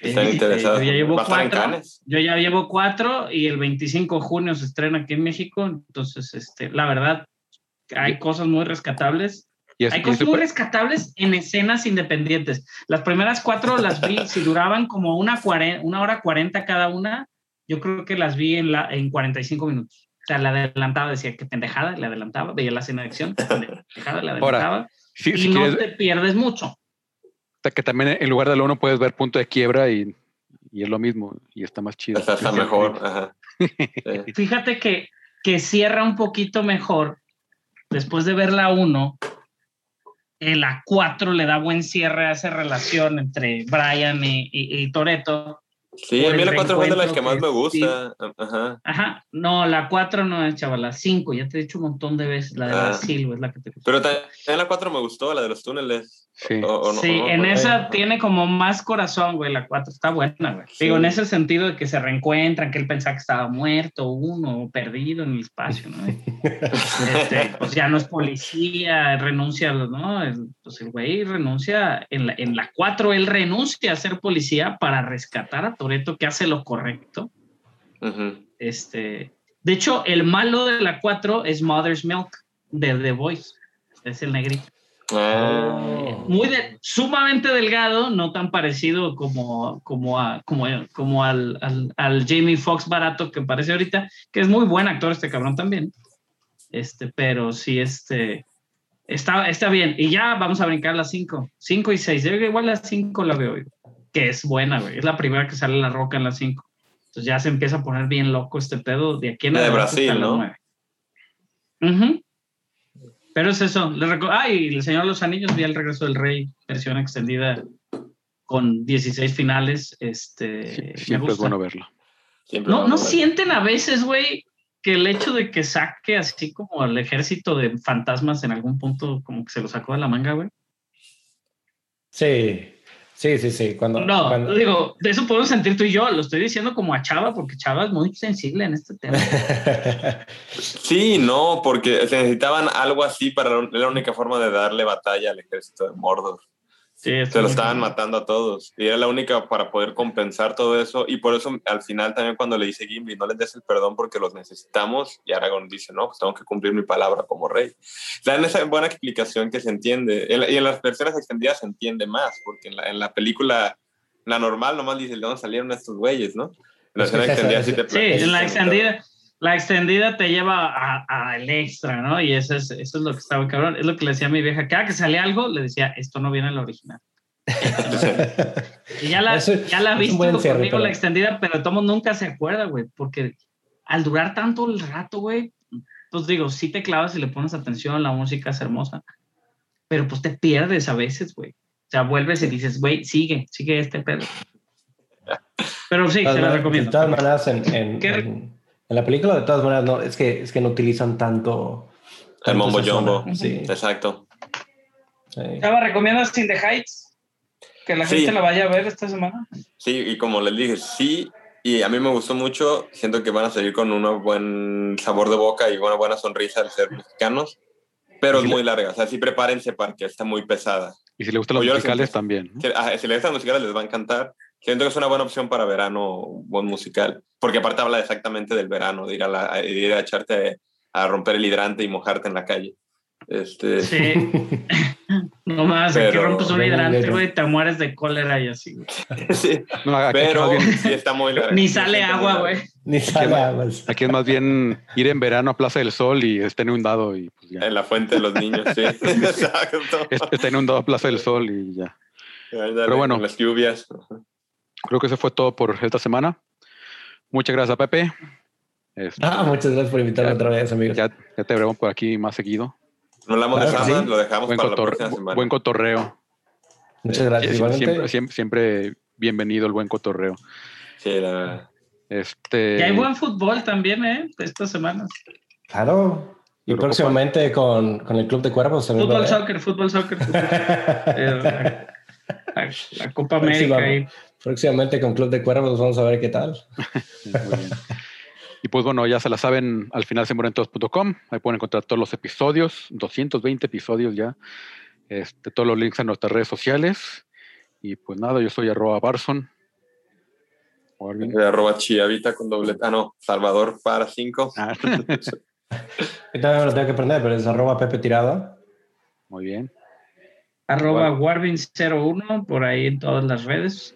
Están Eh, interesados. yo ya llevo cuatro. Yo ya llevo cuatro y el 25 de junio se estrena aquí en México. Entonces, este, la verdad, hay cosas muy rescatables. Hay cosas muy rescatables en escenas independientes. Las primeras cuatro las vi, [laughs] si duraban como una, una hora cuarenta cada una, yo creo que las vi en, la, en 45 minutos. Sea, la adelantaba, decía que pendejada, le adelantaba, veía la escena de acción, [laughs] pendejada, le Ahora, adelantaba. sí, y si no quieres, te pierdes mucho. que también en lugar del uno puedes ver punto de quiebra y, y es lo mismo y está más chido. Está, está [laughs] mejor. Ajá. Sí. [laughs] Fíjate que, que cierra un poquito mejor después de ver la 1. En la 4 le da buen cierre a esa relación entre Brian y, y, y Toretto. Sí, a mí la 4 fue de las que más me gusta. Ajá. Ajá, no, la 4 no es, chaval, la 5, ya te he dicho un montón de veces, la de Ah. Brasil, es la que te Pero también la 4 me gustó, la de los túneles. Sí. O- o no- Sí, no, en no. esa tiene como más corazón, güey, la 4 está buena, güey. Sí. Digo, en ese sentido de que se reencuentran, que él pensaba que estaba muerto uno, o perdido en el espacio, ¿no? [laughs] Este, pues ya no es policía, renuncia, ¿no? Pues el güey renuncia, en la, en la 4 él renuncia a ser policía para rescatar a Toreto, que hace lo correcto. Este, de hecho, el malo de la 4 es Mother's Milk de The Voice. Es el negrito. Ah. Muy de, sumamente delgado, no tan parecido como, como, a, como, como al, al, al Jamie Foxx barato que parece ahorita, que es muy buen actor este cabrón también. Este, pero sí, este, está, está bien. Y ya vamos a brincar las 5. 5 y 6. Yo igual las 5 la veo, que es buena, güey. Es la primera que sale la roca en las 5. Entonces ya se empieza a poner bien loco este pedo de aquí en La de Brasil, ¿no? nueve. Ujú. Pero es eso. Ah, y El Señor de los Anillos, vi El Regreso del Rey, versión extendida con 16 finales. Este, Sí, me siempre es gusta. bueno verlo. Siempre No, ¿no sienten a veces, güey, que el hecho de que saque así como el ejército de fantasmas en algún punto, como que se lo sacó de la manga, güey? Sí, sí, sí, sí. Cuando, No, cuando- digo, de eso podemos sentir tú y yo. Lo estoy diciendo como a Chava, porque Chava es muy sensible en este tema. [laughs] Sí, no, porque se necesitaban algo así para la, la única forma de darle batalla al ejército de Mordor. Sí, Se lo es- estaban matando a todos y era la única para poder compensar todo eso y por eso al final también cuando le dice Gimli no les des el perdón porque los necesitamos y Aragorn dice no, pues tengo que cumplir mi palabra como rey. Dan esa buena explicación que se entiende y en las versiones extendidas se entiende más porque en la, en la película, la normal nomás dice de dónde salieron estos güeyes, ¿no? En la [laughs] Es extendida sí te Sí, en la extendida, la extendida te lleva a- a el extra, ¿no? Y eso es, eso es lo que estaba cabrón. Es lo que le decía a mi vieja. Cada que salía algo, le decía, esto no viene en la original. [laughs] Y ya la, Eso- ya la viste conmigo pero- la extendida, pero Tomo nunca se acuerda, güey, porque al durar tanto el rato, güey, pues digo, sí te clavas y le pones atención, la música es hermosa, pero pues te pierdes a veces, güey. O sea, vuelves y dices, güey, sigue, sigue este pedo. Pero sí, se la recomiendo. De todas maneras, en, en, ¿Qué re- en- en la película, de todas maneras, no, es que, es que no utilizan tanto. El mombo jumbo. Sí. Exacto. sí. Chava, ¿recomiendas In the Heights? Que la Sí. gente la vaya a ver esta semana. Sí, y como les dije, sí, y a mí me gustó mucho, siento que van a salir con un buen sabor de boca y una buena sonrisa al ser mexicanos, pero es muy larga, o sea, sí prepárense para que está muy pesada. Y si le gustan los musicales también. ¿no? Si, ah, si les gustan los musicales les va a encantar, siento que es una buena opción para verano, un buen musical, porque aparte habla exactamente del verano, de ir a, la- de ir a echarte a romper el hidrante y mojarte en la calle. Este, Sí. [laughs] no más, aquí Pero- rompes un hidrante, güey, te mueres de cólera y así, [laughs] sí, No, pero sí está muy larga. Ni sale está agua, güey. Ni sabe aguas. aquí es más bien ir en verano a Plaza del Sol y estar inundado y pues ya. En la fuente de los niños, sí. [laughs] Exacto. Es- Está inundado a Plaza del Sol y ya. Pero bueno. bueno. Las lluvias. Creo que eso fue todo por esta semana. Muchas gracias, Pepe. Este, Ah, muchas gracias por invitarme Ya- otra vez, amigos. ya, ya te veremos por aquí más seguido. No hablamos Claro de sí. lo dejamos Buen, para la cotorre- próxima semana. buen cotorreo. Muchas gracias. Sie-. Siempre, siempre, siempre bienvenido el buen cotorreo. Sí, la- Este, Y hay buen fútbol también, ¿eh? Estas semanas. Claro. Y próximamente con, con el Club de Cuervos. Fútbol, a soccer, fútbol, soccer. fútbol. [laughs] Eh, la, la- la Copa América. Ahí. Próximamente con Club de Cuervos vamos a ver qué tal. [laughs] muy bien. Y pues bueno, ya se la saben al final semorentos.com. Ahí pueden encontrar todos los episodios, 220 episodios ya. Este, todos los links a nuestras redes sociales. Y pues nada, yo soy arroba Barson. O alguien- de arroba chiavita con doble. Ah, no, Salvador para cinco. [laughs] Ah, [laughs] Yo también me lo tengo que aprender, pero es arroba Pepe Tirada. muy bien. Arroba Warvin01 por ahí en todas las redes.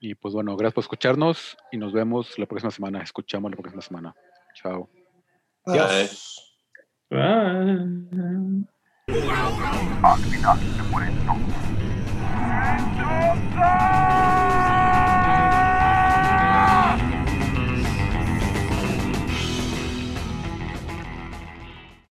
Y pues bueno, gracias por escucharnos y nos vemos la próxima semana. Escuchamos la próxima semana. Chao. Bye. Bye. Bye.